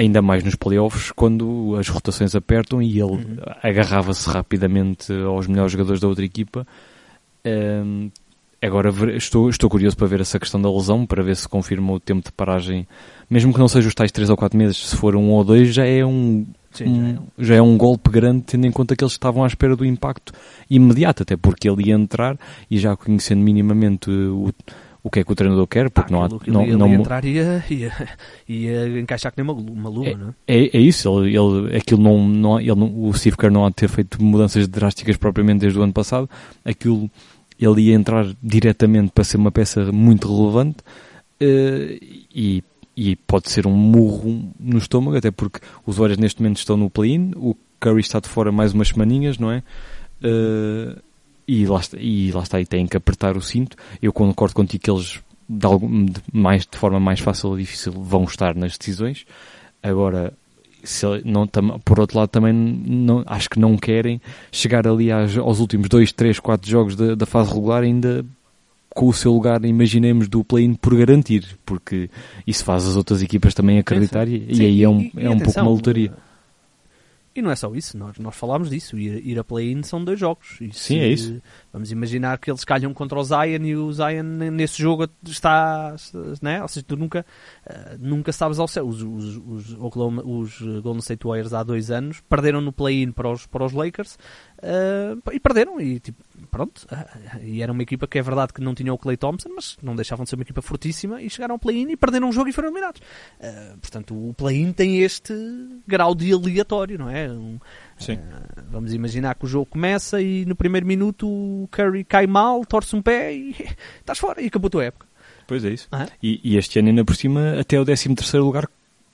ainda mais nos playoffs, quando as rotações apertam e ele uhum. agarrava-se rapidamente aos melhores jogadores da outra equipa. Um, agora estou, estou curioso para ver essa questão da lesão, para ver se confirma o tempo de paragem, mesmo que não seja os tais 3 ou 4 meses, se for um ou dois, já é um, Sim, um, já, é um... já é um golpe grande, tendo em conta que eles estavam à espera do impacto imediato, até porque ele ia entrar e já conhecendo minimamente o o que é que o treinador quer, porque ah, não há. Não, ele não, entrar e ia, ia, ia, encaixar que nem uma, uma luva, é, não é? É, é isso, ele, ele, aquilo não, não, ele não, o Steve Kerr não há de ter feito mudanças drásticas propriamente desde o ano passado, aquilo ele ia entrar diretamente para ser uma peça muito relevante uh, e, e pode ser um murro no estômago, até porque os Warriors neste momento estão no play-in, o Curry está de fora mais umas semaninhas, não é? Uh, e lá, está, e lá está, e têm que apertar o cinto. Eu concordo contigo que eles, de, algum, de, mais, de forma mais fácil ou difícil, vão estar nas decisões. Agora, se não, tam, por outro lado, também não, acho que não querem chegar ali aos, aos últimos 2, 3, 4 jogos da, da fase regular ainda com o seu lugar, imaginemos, do play-in por garantir, porque isso faz as outras equipas também acreditar e, e, aí é um, e, é um pouco uma lotaria. E não é só isso, nós, nós falámos disso. Ir, ir a play-in são dois jogos. E Sim, é isso. Vamos imaginar que eles calham contra o Zion e o Zion nesse jogo está. Né? Ou seja, tu nunca, uh, nunca sabes ao céu. Os, os, os, Oklahoma, os Golden State Warriors há dois anos perderam no play-in para os, para os Lakers uh, e perderam. E tipo, pronto. Uh, e era uma equipa que é verdade que não tinha o Clay Thompson, mas não deixavam de ser uma equipa fortíssima e chegaram ao play-in e perderam um jogo e foram eliminados. portanto, o play-in tem este grau de aleatório, não é? Um, Sim. Uh, vamos imaginar que o jogo começa e no primeiro minuto o Curry cai mal, torce um pé e estás fora e acabou a tua época. Pois é isso. Ah. E, e, este ano ainda por cima até o 13 terceiro lugar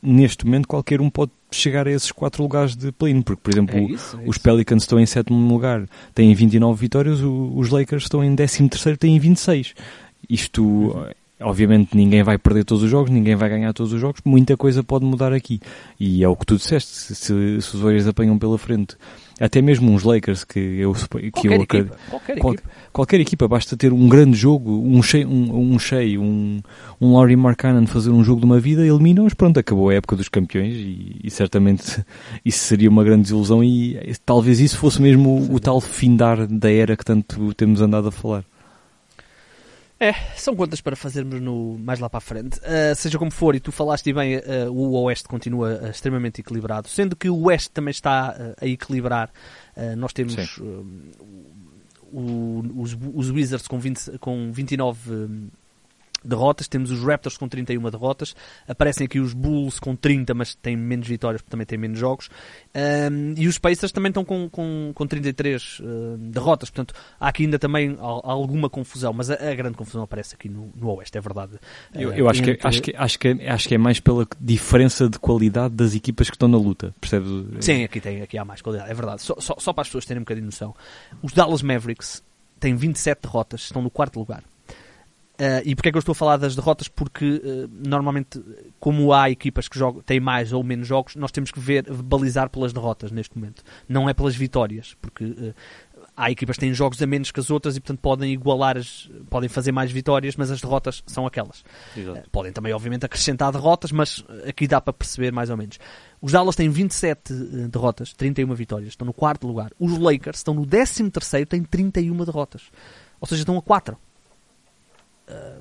neste momento qualquer um pode chegar a esses quatro lugares de play-in, porque por exemplo é isso, é os Pelicans estão em sétimo lugar, têm 29 vitórias, os Lakers estão em 13 terceiro, têm 26. Isto uhum Obviamente ninguém vai perder todos os jogos, ninguém vai ganhar todos os jogos, muita coisa pode mudar aqui. E é o que tu disseste, se, se, se os Warriors apanham pela frente, até mesmo uns Lakers que eu que Qualquer eu equipa, qualquer qual- equipa. Qualquer equipa, basta ter um grande jogo, um cheio, um, um, cheio, um, um Laurie Markkanen fazer um jogo de uma vida, elimina-os, pronto, acabou a época dos campeões e, e certamente isso seria uma grande desilusão e eh, talvez isso fosse mesmo o, o tal findar da era que tanto temos andado a falar. É, são contas para fazermos no, mais lá para a frente. Uh, seja como for, e tu falaste bem, uh, o Oeste continua uh, extremamente equilibrado, sendo que o Oeste também está a equilibrar. Nós temos o- os, os Wizards com, 20, com 29 um, derrotas, temos os Raptors com 31 derrotas, aparecem aqui os Bulls com 30, mas têm menos vitórias porque também têm menos jogos, Um, e os Pacers também estão com, com, com 33 uh, derrotas, portanto há aqui ainda também al- alguma confusão, mas a, a grande confusão aparece aqui no, no Oeste, é verdade. Eu, Uh, eu acho, que, entre- acho, que, acho, que, acho que é mais pela diferença de qualidade das equipas que estão na luta, percebes? Sim, aqui, tem, aqui há mais qualidade, é verdade. Só, só, só para as pessoas terem um bocadinho de noção. Os Dallas Mavericks têm 27 derrotas, estão no quarto lugar. Uh, e porquê é que eu estou a falar das derrotas? Porque uh, normalmente, como há equipas que jogam, têm mais ou menos jogos, nós temos que ver, balizar pelas derrotas neste momento. Não é pelas vitórias, porque uh, há equipas que têm jogos a menos que as outras e portanto podem igualar, as, podem fazer mais vitórias, mas as derrotas são aquelas. Exato. Podem também, obviamente, acrescentar derrotas, mas aqui dá para perceber mais ou menos. Os Dallas têm 27 eh, derrotas, 31 vitórias, estão no quarto lugar. Os Lakers estão no 13 terceiro, têm 31 derrotas. Ou seja, estão a 4. Eh,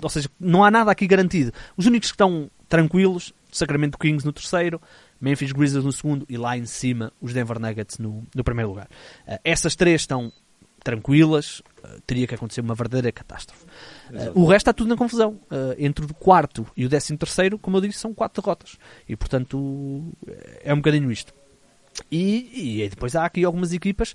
ou seja, não há nada aqui garantido. Os únicos que estão tranquilos, Sacramento Kings no terceiro, Memphis Grizzlies no segundo e lá em cima os Denver Nuggets no, no primeiro lugar. Eh, essas três estão tranquilas, eh, teria que acontecer uma verdadeira catástrofe. Eh, o resto está tudo na confusão. Eh, entre o quarto e o décimo terceiro, como eu disse, são quatro derrotas. E portanto é um bocadinho isto. E, e depois há aqui algumas equipas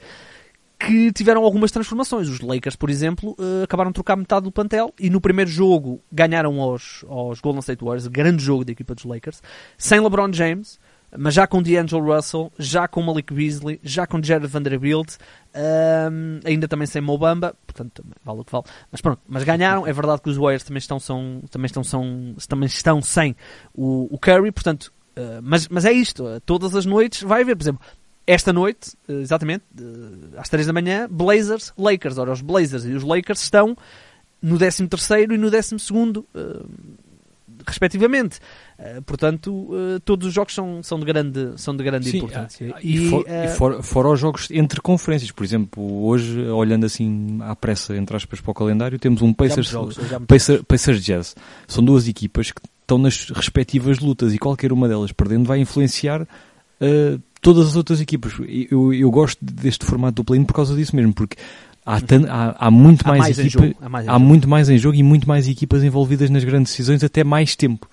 que tiveram algumas transformações. Os Lakers, por exemplo, eh, acabaram de trocar metade do plantel e no primeiro jogo ganharam aos, aos Golden State Warriors, grande jogo da equipa dos Lakers, sem LeBron James, mas já com D'Angelo Russell, já com Malik Beasley, já com Jared Vanderbilt, ahm, ainda também sem Mobamba, portanto, vale o que vale. Mas pronto, mas ganharam. É verdade que os Warriors também estão, são, também estão, são, também estão sem o, o Curry, portanto, ah, mas, mas é isto, todas as noites vai haver, por exemplo, esta noite, exatamente, eh, às 3 da manhã, Blazers, Lakers. Ora, os Blazers e os Lakers estão no 13 e no 12 eh, respectivamente. Eh, portanto, todos os jogos são, são de grande, são de grande Sim, importância. ah, e, for, eh, e for- fora os jogos entre conferências, por exemplo, hoje, olhando assim à pressa, entre aspas, para o calendário, temos um Pacers, jogos, já há muitos Pacer, Pacers Jazz. São duas equipas que estão nas respectivas lutas e qualquer uma delas perdendo vai influenciar uh, todas as outras equipas. Eu, eu gosto deste formato do play-in por causa disso mesmo, porque há, tan- há, há muito Há mais, mais em equipa- jogo, há mais há muito mais em jogo e muito mais equipas envolvidas nas grandes decisões até mais tempo.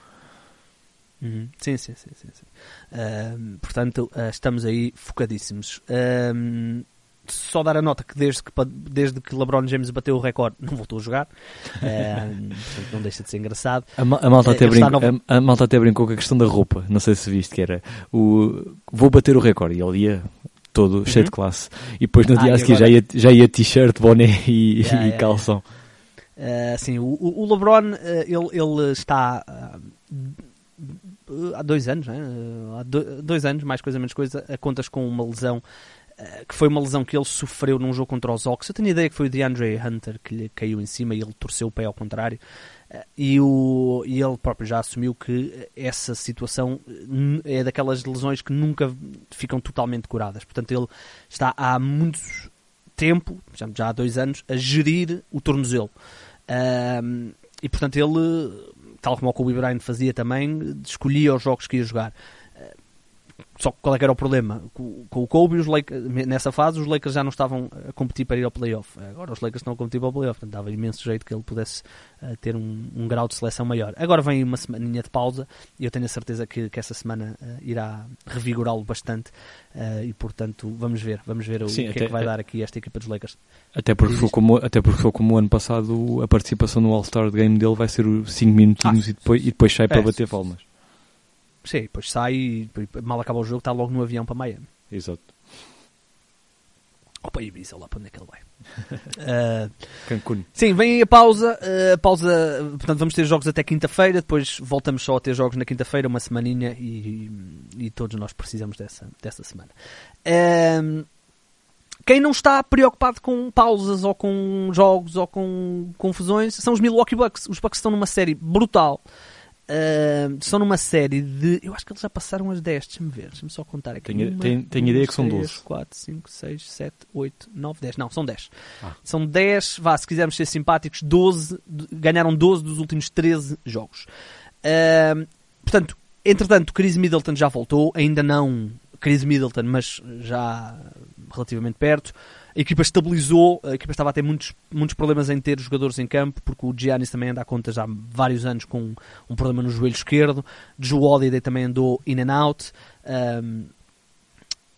Uhum. Sim, sim, sim. sim, sim. Ahm, portanto, ah, estamos aí focadíssimos. Ahm, só dar a nota que desde que, desde que LeBron James bateu o recorde, não voltou a jogar. Ahm, portanto, não deixa de ser engraçado. A, ma- a malta Eh, até brincou, no- a, a malta até brincou com a questão da roupa. Não sei se viste que era o vou bater o recorde e ele ia todo cheio de classe. E depois no Uhum. Ah, dia a seguir já ia, já ia t-shirt, boné e, Yeah, e yeah, calção. Uh, sim, o, o LeBron uh, ele, ele está há dois anos, né? Há do- dois anos, mais coisa menos coisa, a contas com uma lesão que foi uma lesão que ele sofreu num jogo contra os Hawks. Eu tenho a ideia que foi o DeAndre Hunter que lhe caiu em cima e ele torceu o pé ao contrário. Uh, e, o, e ele próprio já assumiu que essa situação uh, é daquelas lesões que nunca ficam totalmente curadas. Portanto, ele está há muito tempo, já- há dois anos, a gerir o tornozelo. Ahm, e portanto ele, tal como o Kobe Bryant fazia também, escolhia os jogos que ia jogar. Só que qual é que era o problema? Com, com o Kobe, os Lakers, nessa fase, os Lakers já não estavam a competir para ir ao playoff. Agora os Lakers estão a competir para o playoff. Portanto, dava imenso jeito que ele pudesse ah, ter um, um grau de seleção maior. Agora vem uma semaninha de pausa e eu tenho a certeza que, que essa semana ah, irá revigorá-lo bastante. Ah, e portanto, vamos ver, vamos ver o Sim, que é até- que vai dar aqui esta equipa dos Lakers. Até porque, foi como, até porque foi como o ano passado a participação no All-Star Game dele vai ser 5 minutinhos Ah, e, depois, e depois sai para é, bater palmas. Sim, depois sai e mal acaba o jogo, está logo no avião para Miami. Exato. Opa, Ibiza, lá para onde é que ele vai. Ah, Cancún. Sim, vem aí a pausa. a pausa, portanto, vamos ter jogos até quinta-feira. Depois voltamos só a ter jogos na quinta-feira, uma semaninha, e, e todos nós precisamos dessa, dessa semana. Ehm, quem não está preocupado com pausas ou com jogos ou com confusões são os Milwaukee Bucks. Os Bucks estão numa série brutal. Ehm, estão numa série de. Eu acho que eles já passaram as 10. Deixa-me ver, deixa-me só contar aqui. Tenho- Uma, tenho- tenho ideia que são três, 12. 4, 5, 6, 7, 8, 9, 10. Não, são 10. Ah. São 10, vá, se quisermos ser simpáticos, 12, de- ganharam 12 dos últimos 13 jogos. Ahm, portanto, entretanto, Chris Middleton já voltou, ainda não Chris Middleton, mas já relativamente perto. A equipa estabilizou, a equipa estava a ter muitos, muitos problemas em ter jogadores em campo, porque o Giannis também anda a conta já há vários anos com um problema no joelho esquerdo. Joe Holiday também andou in and out. Ahm,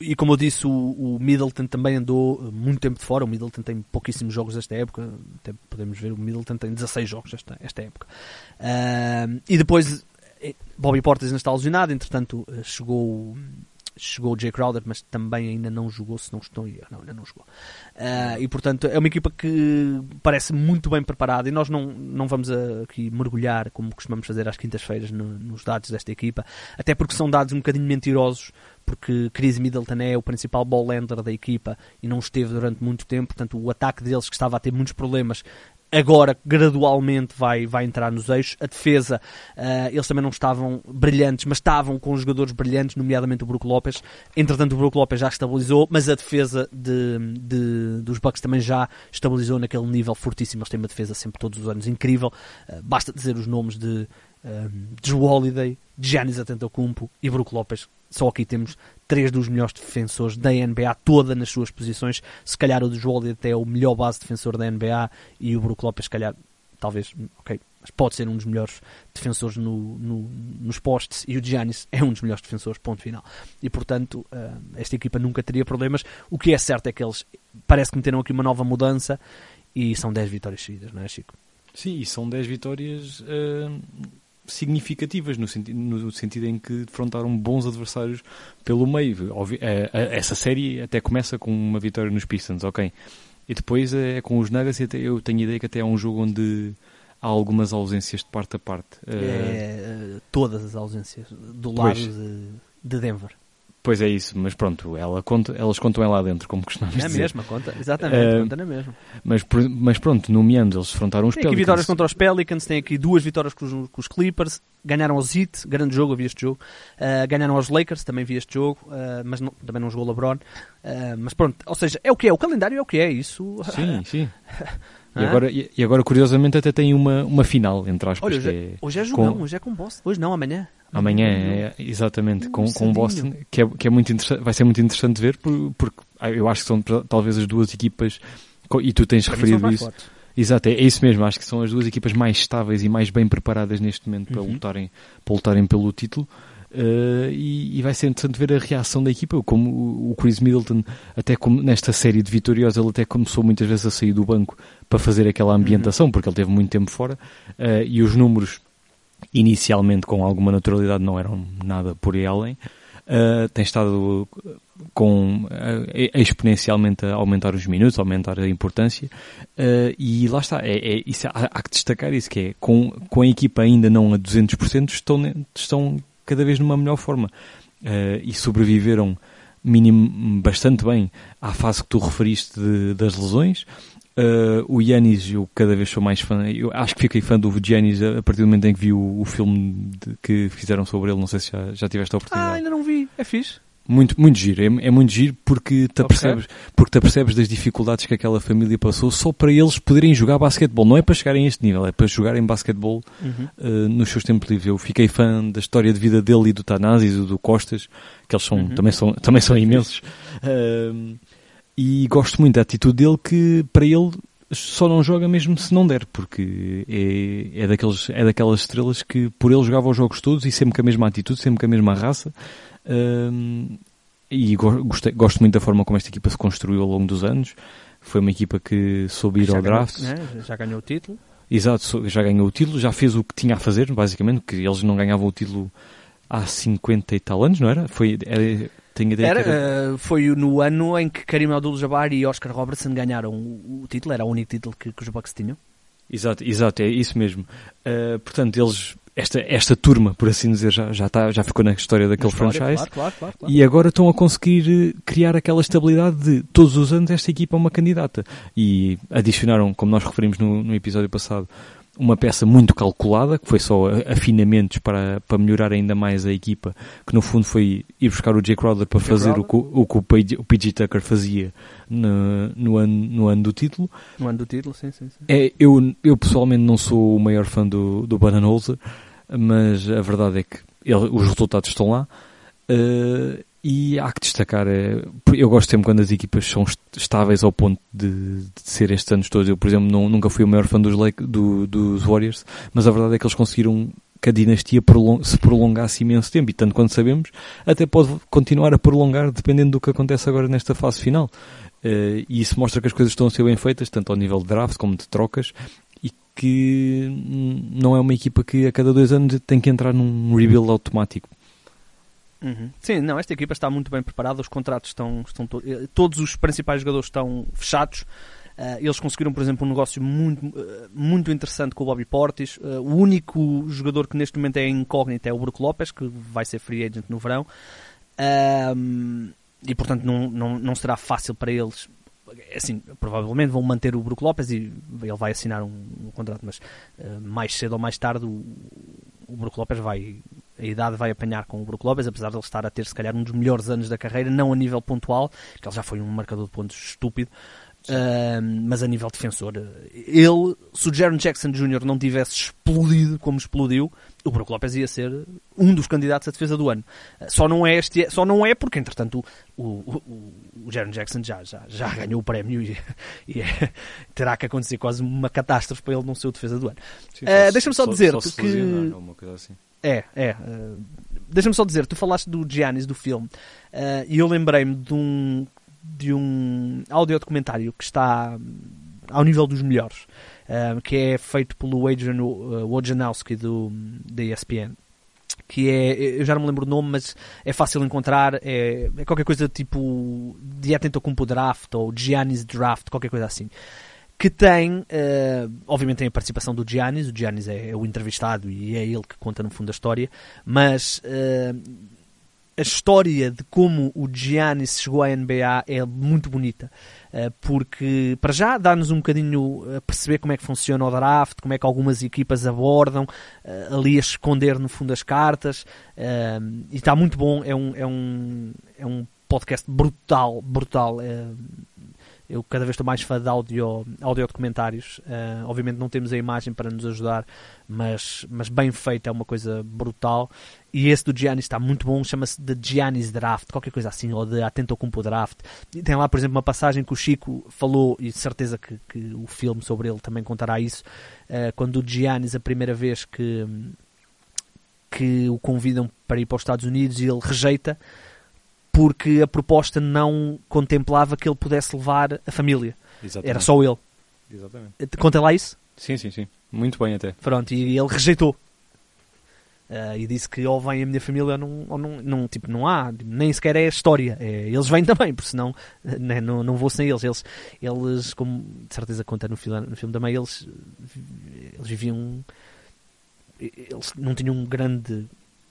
e como eu disse, o, o Middleton também andou eh, muito tempo de fora. O Middleton tem pouquíssimos jogos esta época. Até podemos ver, o Middleton tem 16 jogos esta, esta época. Ahm, e depois, eh, Bobby Portis ainda está lesionado. Entretanto, eh, chegou, chegou o Jay Crowder, mas também ainda não jogou. Se não estou a. Não, ainda não jogou. Ah, e portanto, é uma equipa que parece muito bem preparada. E nós não, não vamos aqui mergulhar, como costumamos fazer às quintas-feiras, no- nos dados desta equipa. Até porque são dados um bocadinho mentirosos porque Chris Middleton é o principal ball da equipa e não esteve durante muito tempo, portanto o ataque deles que estava a ter muitos problemas agora gradualmente vai, vai entrar nos eixos. A defesa, ah, eles também não estavam brilhantes, mas estavam com jogadores brilhantes, nomeadamente o Brook Lopes. Entretanto, o Brook Lopes já estabilizou, mas a defesa de, de- dos Bucks também já estabilizou naquele nível fortíssimo. Eles têm uma defesa sempre todos os anos incrível. Ah, basta dizer os nomes de um, Drew Holiday, Giannis Antetokounmpo e Brook Lopes. Só aqui temos três dos melhores defensores da NBA, toda nas suas posições. Se calhar o Drew Holiday até é o melhor base defensor da NBA e o Brook Lopes, se calhar, talvez, ok, mas pode ser um dos melhores defensores no, no- nos postes e o Giannis é um dos melhores defensores, ponto final. E portanto, ah, esta equipa nunca teria problemas. O que é certo é que eles parece que meteram aqui uma nova mudança e são 10 vitórias seguidas, não é, Chico? Sim, e são 10 vitórias ah, significativas, no, senti no sentido em que defrontaram bons adversários pelo meio. Eh, eh, essa série até começa com uma vitória nos Pistons, ok. E depois é com os Nuggets, e eu tenho a ideia que até é um jogo onde há algumas ausências de parte a parte. Eh, É, eh, todas as ausências do lado de, de Denver. Pois é isso, mas pronto, ela conta, elas contam é lá dentro, como costumamos Na dizer. mesma conta, exatamente, Eh, conta na mesma. Mas, mas pronto, nomeando, eles defrontaram os Tem aqui Pelicans. vitórias contra os Pelicans, tem aqui duas vitórias com os, com os Clippers, ganharam aos Heat, grande jogo, havia este jogo, Uh, ganharam aos Lakers, também vi este jogo, uh, mas não- também não jogou o LeBron. Uh, mas pronto, ou seja, é o que é, o calendário é o que é, isso. Sim, sim. E agora, e agora, curiosamente, até tem uma, uma final, entre aspas, Olha, hoje é, é hoje é jogão, com- hoje é com Boston, hoje não, amanhã. Amanhã, é, exatamente, com, com o Boston, que, é, que é muito vai ser muito interessante ver, por- porque ah, eu acho que são talvez as duas equipas, e tu tens referido isso. fortes. Exato, é, é isso mesmo, acho que são as duas equipas mais estáveis e mais bem preparadas neste momento para, Uhum. lutarem, para lutarem pelo título. Uh, e, e vai ser interessante ver a reação da equipa, como o, o Chris Middleton, até como nesta série de vitoriosos, ele até começou muitas vezes a sair do banco para fazer aquela ambientação, porque ele teve muito tempo fora, uh, e os números inicialmente com alguma naturalidade não eram nada por além. Uh, tem estado com uh, exponencialmente a aumentar os minutos, a aumentar a importância uh, e lá está, é, é, isso, há, há que destacar isso que é, com, com a equipa ainda não a 200% estão, estão cada vez numa melhor forma e sobreviveram minim, bastante bem à fase que tu referiste de- das lesões Uh, o Yanis, eu cada vez sou mais fã. Eu acho que fiquei fã do Yanis a partir do momento em que vi o, o filme de- que fizeram sobre ele. Não sei se já, já tiveste a Ah, oportunidade. ainda não vi, é fixe. Muito, muito giro. É, é muito giro porque te, apercebes, porque te apercebes das dificuldades que aquela família passou só para eles poderem jogar basquetebol. Não é para chegarem a este nível, é para jogarem basquetebol Uhum. uh, nos seus tempos livres. Eu fiquei fã da história de vida dele e do Tanazis e do Costas, que eles são, Uhum. também, são, também são imensos. Um, e gosto muito da atitude dele que para ele só não joga mesmo se não der, porque é, é, daqueles, é daquelas estrelas que por ele jogava os jogos todos e sempre com a mesma atitude, sempre com a mesma raça. E go- gostei, gosto muito da forma como esta equipa se construiu ao longo dos anos. Foi uma equipa que soube ir ao ganhou, draft. né? Já ganhou o título. Exato, já ganhou o título, já fez o que tinha a fazer, basicamente, que eles não ganhavam o título há 50 e tal anos, não era? Foi, era Era, eh, foi no ano em que Karim Abdul-Jabbar e Oscar Robertson ganharam o, o título, era o único título que, que os Bucks tinham. Exato, exato, é isso mesmo. Uh, portanto, eles, esta, esta turma, por assim dizer, já, já, tá, já ficou na história daquele História, franchise. Claro, claro, claro, claro. E agora estão a conseguir eh, criar aquela estabilidade de todos os anos esta equipa é uma candidata. E adicionaram, como nós referimos no, no episódio passado, uma peça muito calculada, que foi só afinamentos para, para melhorar ainda mais a equipa, que no fundo foi ir buscar o Jay Crowder para Jay fazer o Crowder. que o, que o o PJ Tucker fazia no, no, ano, no ano do título. No ano do título, sim, sim, sim. É, eu, eu pessoalmente não sou o maior fã do, do Budenholzer, mas a verdade é que ele- os resultados estão lá. eh, e há que destacar, eh, eu gosto sempre quando as equipas são est- estáveis ao ponto de, de ser estes anos todos. Eu, por exemplo, não- nunca fui o maior fã dos, Lake, do- dos Warriors, mas a verdade é que eles conseguiram que a dinastia se prolongasse imenso tempo, e tanto quanto sabemos, até pode continuar a prolongar dependendo do que acontece agora nesta fase final. Eh, e isso mostra que as coisas estão a ser bem feitas, tanto ao nível de draft como de trocas, e que não é uma equipa que a cada dois anos tem que entrar num rebuild automático. Uhum. Sim, não, esta equipa está muito bem preparada, os contratos estão, estão to- eh, todos os principais jogadores estão fechados. Eh, eles conseguiram, por exemplo, um negócio muito, eh, muito interessante com o Bobby Portis. Eh, o único jogador que neste momento é incógnito é o Brook Lopes, que vai ser free agent no verão. E portanto não, não, não será fácil para eles. Assim, provavelmente vão manter o Brook Lopes e ele vai assinar um, um contrato, mas eh, mais cedo ou mais tarde o, o Brook Lopes vai, a idade vai apanhar com o Brook Lopes, apesar de ele estar a ter se calhar um dos melhores anos da carreira, não a nível pontual, que ele já foi um marcador de pontos estúpido, Ahm, mas a nível defensor. eh, Ele, se o Jaron Jackson Jr. não tivesse explodido como explodiu, o Brook Lopes ia ser um dos candidatos à defesa do ano. Eh, Só não é, este, só não é porque, entretanto, o, o, o, o Jaron Jackson já, já, já ganhou o prémio e, e é- terá que acontecer quase uma catástrofe para ele não ser o defesa do ano. Eh, Deixa-me só, dizer-te que. assim. É, é. eh, Deixa-me só dizer, tu falaste do Giannis do filme eh, e eu lembrei-me de um, de um audiodocumentário que está ao nível dos melhores, eh, que é feito pelo Adrian uh, Wojnarowski do, da ESPN. Que é, eu já não me lembro o nome, mas é fácil encontrar. É, é qualquer coisa tipo Diatentocumpo Draft ou Giannis Draft, qualquer coisa assim que tem, eh, obviamente tem a participação do Giannis, o Giannis é, é o entrevistado e é ele que conta no fundo a história, mas eh, a história de como o Giannis chegou à NBA é muito bonita, eh, porque para já dá-nos um bocadinho a perceber como é que funciona o draft, como é que algumas equipas abordam, ali a esconder no fundo as cartas, e está muito bom, é um, é um, é um podcast brutal, brutal, eu cada vez estou mais fã de audio, audio documentários. Uh, obviamente não temos a imagem para nos ajudar, mas, mas bem feito é uma coisa brutal. E esse do Giannis está muito bom, chama-se The Giannis Draft, qualquer coisa assim, ou de Atento Cumpo Draft. E tem lá, por exemplo, uma passagem que o Chico falou, e de certeza que, que o filme sobre ele também contará isso, uh, quando o Giannis, a primeira vez que, que o convidam para ir para os Estados Unidos, e ele rejeita porque a proposta não contemplava que ele pudesse levar a família. Exatamente. Era só ele. Exatamente. Conta lá isso? Sim, sim, sim. Muito bem até. Pronto, e ele rejeitou. Ah, e disse que ou vem a minha família ou não, ou não, não, tipo, não há, nem sequer é a história. É, eles vêm também, porque senão né, não, não vou sem eles. Eles, eles como de certeza conta no filme, no filme também, eles, eles viviam. Eles não tinham um grande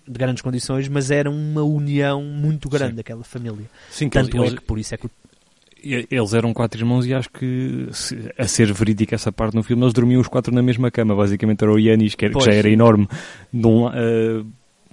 de grandes condições, mas era uma união muito grande Sim. aquela família. Sim, Tanto eles, é que por isso é que Eles eram quatro irmãos e acho que, a ser verídica essa parte no filme, eles dormiam os quatro na mesma cama. Basicamente era o Yanis, que, já era enorme, um eh,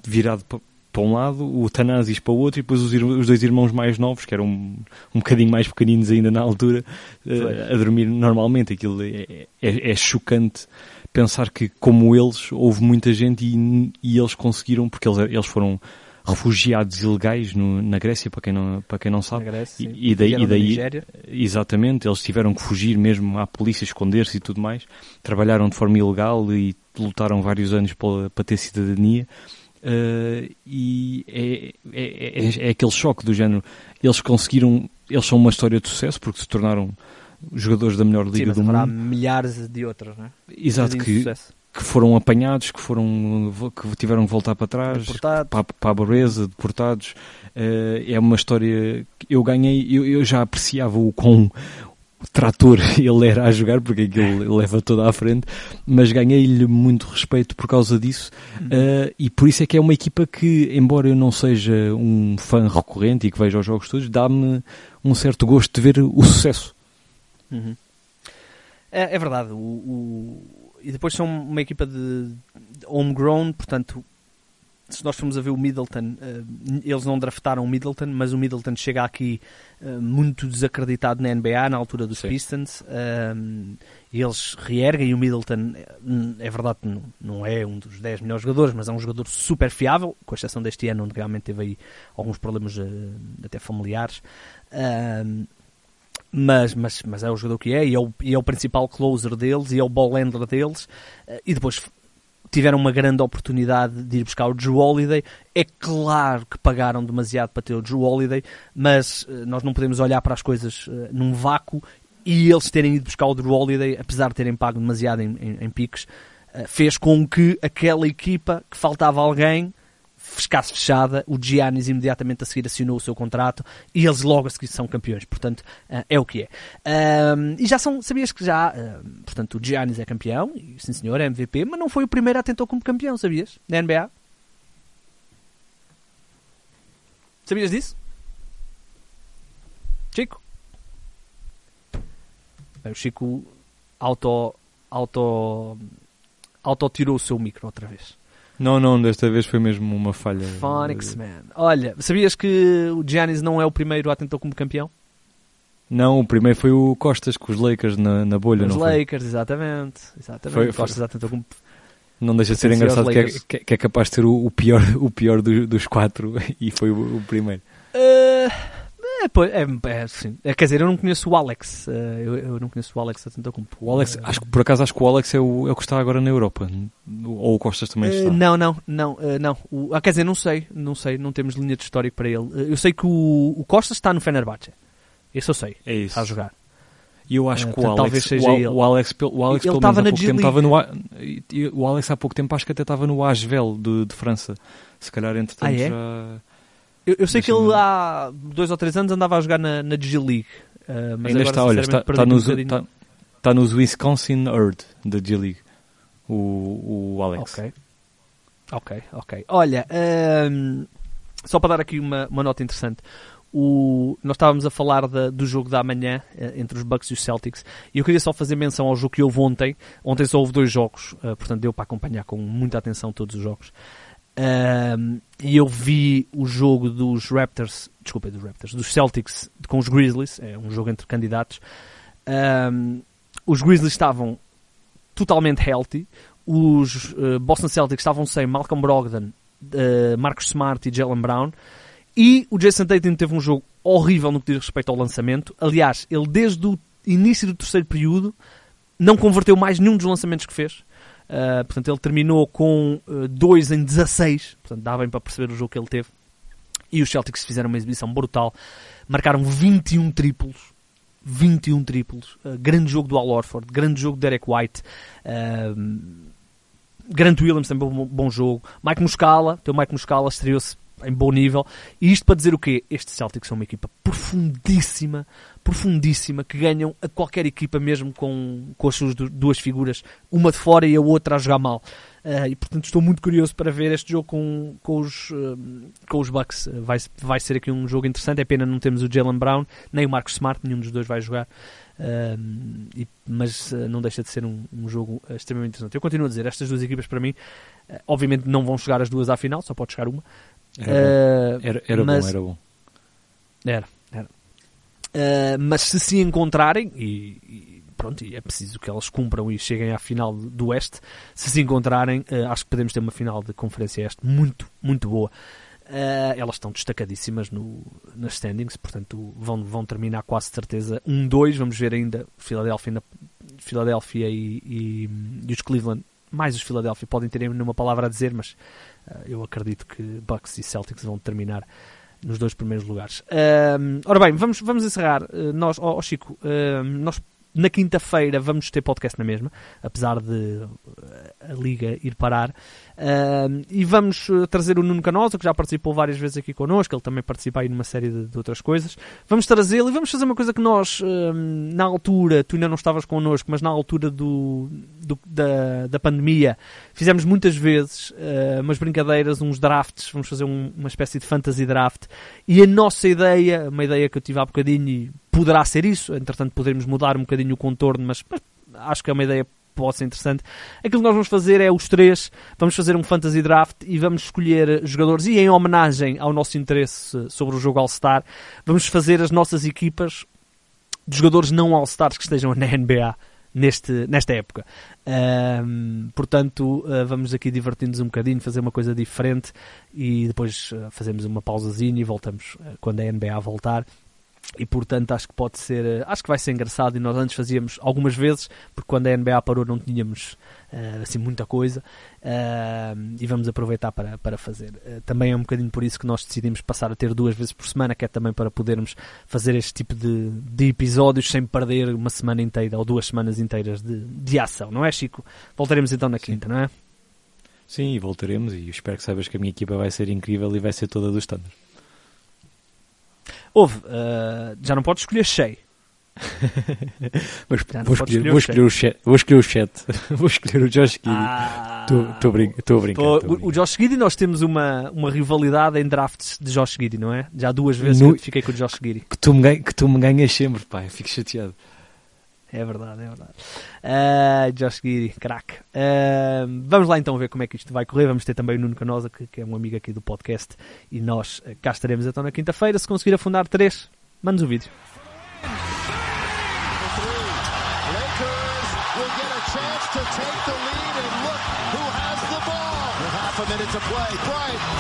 virado pa- para um lado, o Tanazis para o outro, e depois os, os dois irmãos mais novos, que eram um, um bocadinho mais pequeninos ainda na altura, Pois. a dormir normalmente. Aquilo é, é- é chocante pensar que, como eles, houve muita gente e, e eles conseguiram, porque eles, eles foram refugiados ilegais no- na Grécia, para quem não, para quem não sabe. na Grécia, E- e daí- e da daí-. Exatamente, eles tiveram que fugir mesmo à polícia, esconder-se e tudo mais. Trabalharam de forma ilegal e lutaram vários anos para, para ter cidadania. Eh, e é, é, é, é aquele choque do género. Eles conseguiram, eles são uma história de sucesso porque se tornaram jogadores da melhor Sim, liga mas do mundo. milhares de outros, não é? Exato, que, sucesso. que foram apanhados, que foram que tiveram que voltar para trás, Deportados. para, para a pobreza, deportados. Eh, é uma história que eu ganhei, eu, eu já apreciava o quão trator ele era a jogar, porque aquilo leva toda à frente, mas ganhei-lhe muito respeito por causa disso, eh, e por isso é que é uma equipa que, embora eu não seja um fã recorrente e que veja os jogos todos, dá-me um certo gosto de ver o sucesso. Uhum. É, é verdade. O, o- E depois são uma equipa de, homegrown, portanto, se nós formos a ver o Middleton, eh, eles não draftaram o Middleton, mas o Middleton chega aqui eh, muito desacreditado na NBA, na altura dos Sim. Pistons. um, e eles reerguem e o Middleton, eh, é verdade, que não, é um dos 10 melhores jogadores, mas é um jogador super fiável, com exceção deste ano, onde realmente teve aí alguns problemas até familiares. Mas, mas, mas é o jogador que é e é o, e é o principal closer deles e é o ball handler deles. Eh, e depois tiveram uma grande oportunidade de ir buscar o Drew Holiday. É claro que pagaram demasiado para ter o Drew Holiday mas eh, nós não podemos olhar para as coisas eh, num vácuo. E eles terem ido buscar o Drew Holiday apesar de terem pago demasiado em, em, em piques fez com que aquela equipa que faltava alguém ficasse fechada, o Giannis imediatamente a seguir assinou o seu contrato e eles logo a seguir são campeões, portanto eh, é o que é. Ahm, e já são, sabias que já, portanto o Giannis é campeão, e sim senhor, é MVP, mas não foi o primeiro a tentar como campeão, sabias? Na NBA? Sabias disso? Chico? O Chico auto, auto, auto tirou o seu micro outra vez. Não, não, desta vez foi mesmo uma falha. Phonics, man. Olha, sabias que o Giannis não é o primeiro a tentar como campeão? Não, o primeiro foi o Costas com os Lakers na, na bolha, Os não foi? Lakers, exatamente. exatamente. Foi- foi- Costas já tentou como... Não deixa de ser engraçado que é, que é- que é capaz de ser o, pior, o pior do- dos quatro e foi o, o primeiro. É, pois, é, é, sim. É, quer dizer, eu não conheço o Alex. eh, eu, eu não conheço o Alex a tentar como... O Alex, acho que por acaso acho que o Alex é o, é o que está agora na Europa. Ou o Costas também Eh, está. não, não, não, eh, não. O- ah, quer dizer, não sei, não sei, não temos linha de histórico para ele. Eu sei que o, o Costa está no Fenerbahçe. Isso eu sei, É isso. está a jogar. E eu acho que o Alex, o, ele. o Alex, o Alex Ele pelo menos há pouco tempo estava no o Alex há pouco tempo acho que até estava no Asvel de, de França. Se calhar entretanto Ah, é? já Eu, eu sei que ele há dois ou três anos andava a jogar na, na G League. eh, mas ainda agora, está, olha, está, está, nos, um está, está nos Wisconsin Herd da G League. O, o Alex. Ok. Ok, ok. Olha, hum, só para dar aqui uma, uma nota interessante. O, nós estávamos a falar da- do jogo da manhã eh, entre os Bucks e os Celtics e eu queria só fazer menção ao jogo que houve ontem. Ontem só houve dois jogos, eh, portanto deu para acompanhar com muita atenção todos os jogos. Hum, e eu vi o jogo dos Raptors, desculpa, dos Raptors, dos Celtics com os Grizzlies, é um jogo entre candidatos. Hum, os Grizzlies estavam totalmente healthy. Os eh, Boston Celtics estavam sem Malcolm Brogdon, eh, Marcus Smart e Jalen Brown. E o Jason Tatum teve um jogo horrível no que diz respeito ao lançamento. Aliás, ele desde o início do terceiro período não converteu mais nenhum dos lançamentos que fez. Uh, portanto, ele terminou com 2 em 16. Portanto, dá bem para perceber o jogo que ele teve. E os Celtics fizeram uma exibição brutal. Marcaram 21 triplos. 21 triplos. Uh, grande jogo do Al Horford. Grande jogo do Derek White. Uh, Grant Williams também bom, bom jogo. Mike Muscala. Teu Mike Muscala estreou-se em bom nível. E isto para dizer o quê? Estes Celtics são uma equipa profundíssima, profundíssima, que ganham a qualquer equipa mesmo com, com as suas du- duas figuras, uma de fora e a outra a jogar mal. Eh, e portanto estou muito curioso para ver este jogo com, com, os, eh, com os Bucks. Eh, vai, vai ser aqui um jogo interessante. É pena não temos o Jalen Brown, nem o Marcus Smart, nenhum dos dois vai jogar. E- mas não deixa de ser um, um jogo extremamente interessante. Eu continuo a dizer, estas duas equipas para mim, obviamente não vão chegar as duas à final, só pode chegar uma. Era, bom. Era, era mas- bom, era bom. era. Uh, mas se se encontrarem, e, e pronto, é preciso que elas cumpram e cheguem à final do Oeste, se se encontrarem, uh, acho que podemos ter uma final de Conferência Este muito, muito boa. Uh, elas estão destacadíssimas no, nas standings, portanto vão, vão terminar quase certeza 1-2. Vamos ver ainda Filadélfia, e, e, e os Cleveland, mais os Filadélfia, podem ter uma palavra a dizer, mas uh, eu acredito que Bucks e Celtics vão terminar nos dois primeiros lugares. Ora bem, vamos, vamos encerrar. Uh, nós, ó ó, Chico, ahm, nós na quinta-feira vamos ter podcast na mesma, apesar de a Liga ir parar. Uh, e vamos trazer o Nuno Canosa, que já participou várias vezes aqui connosco, ele também participa aí numa série de, de outras coisas. Vamos trazê-lo e vamos fazer uma coisa que nós, uh, na altura, tu ainda não estavas connosco, mas na altura do, do da, da pandemia, fizemos muitas vezes uh, umas brincadeiras, uns drafts, vamos fazer um, uma espécie de fantasy draft. E a nossa ideia, uma ideia que eu tive há bocadinho, e poderá ser isso, entretanto poderemos mudar um bocadinho o contorno, mas, mas acho que é uma ideia pode interessante. Aquilo que nós vamos fazer é os três, vamos fazer um fantasy draft e vamos escolher jogadores e em homenagem ao nosso interesse sobre o jogo All-Star, vamos fazer as nossas equipas de jogadores não All-Stars que estejam na NBA neste, nesta época. Um, portanto, uh, vamos aqui divertir-nos um bocadinho, fazer uma coisa diferente e depois uh, fazemos uma pausazinha e voltamos uh, quando a NBA voltar e portanto acho que pode ser, eh, acho que vai ser engraçado e nós antes fazíamos algumas vezes, porque quando a NBA parou não tínhamos uh, assim muita coisa uh, e vamos aproveitar para, para fazer. Uh, também é um bocadinho por isso que nós decidimos passar a ter duas vezes por semana, que é também para podermos fazer este tipo de, de episódios sem perder uma semana inteira ou duas semanas inteiras de, de ação, não é Chico? Voltaremos então na quinta, Sim. não é? Sim, voltaremos e espero que saibas que a minha equipa vai ser incrível e vai ser toda dos standard. Houve, uh, já não podes escolher cheio. Vou escolher, vou, escolher o chat, vou escolher o chat, vou escolher o Josh Giddy. Estou ah, a brincar. O, o Josh Giddy, nós temos uma, uma rivalidade em drafts de Josh Giddy, não é? Já duas vezes no, que fiquei com o Josh Giddy. Que tu me, que tu me ganhas sempre, pai, fico chateado. É verdade, é verdade. Uh, Josh Giddy, craque. Uh, vamos lá então ver como é que isto vai correr. Vamos ter também o Nuno Canosa, que, que é um amigo aqui do podcast. E nós uh, cá estaremos então na quinta-feira. Se conseguir afundar três, manda o vídeo. Lakers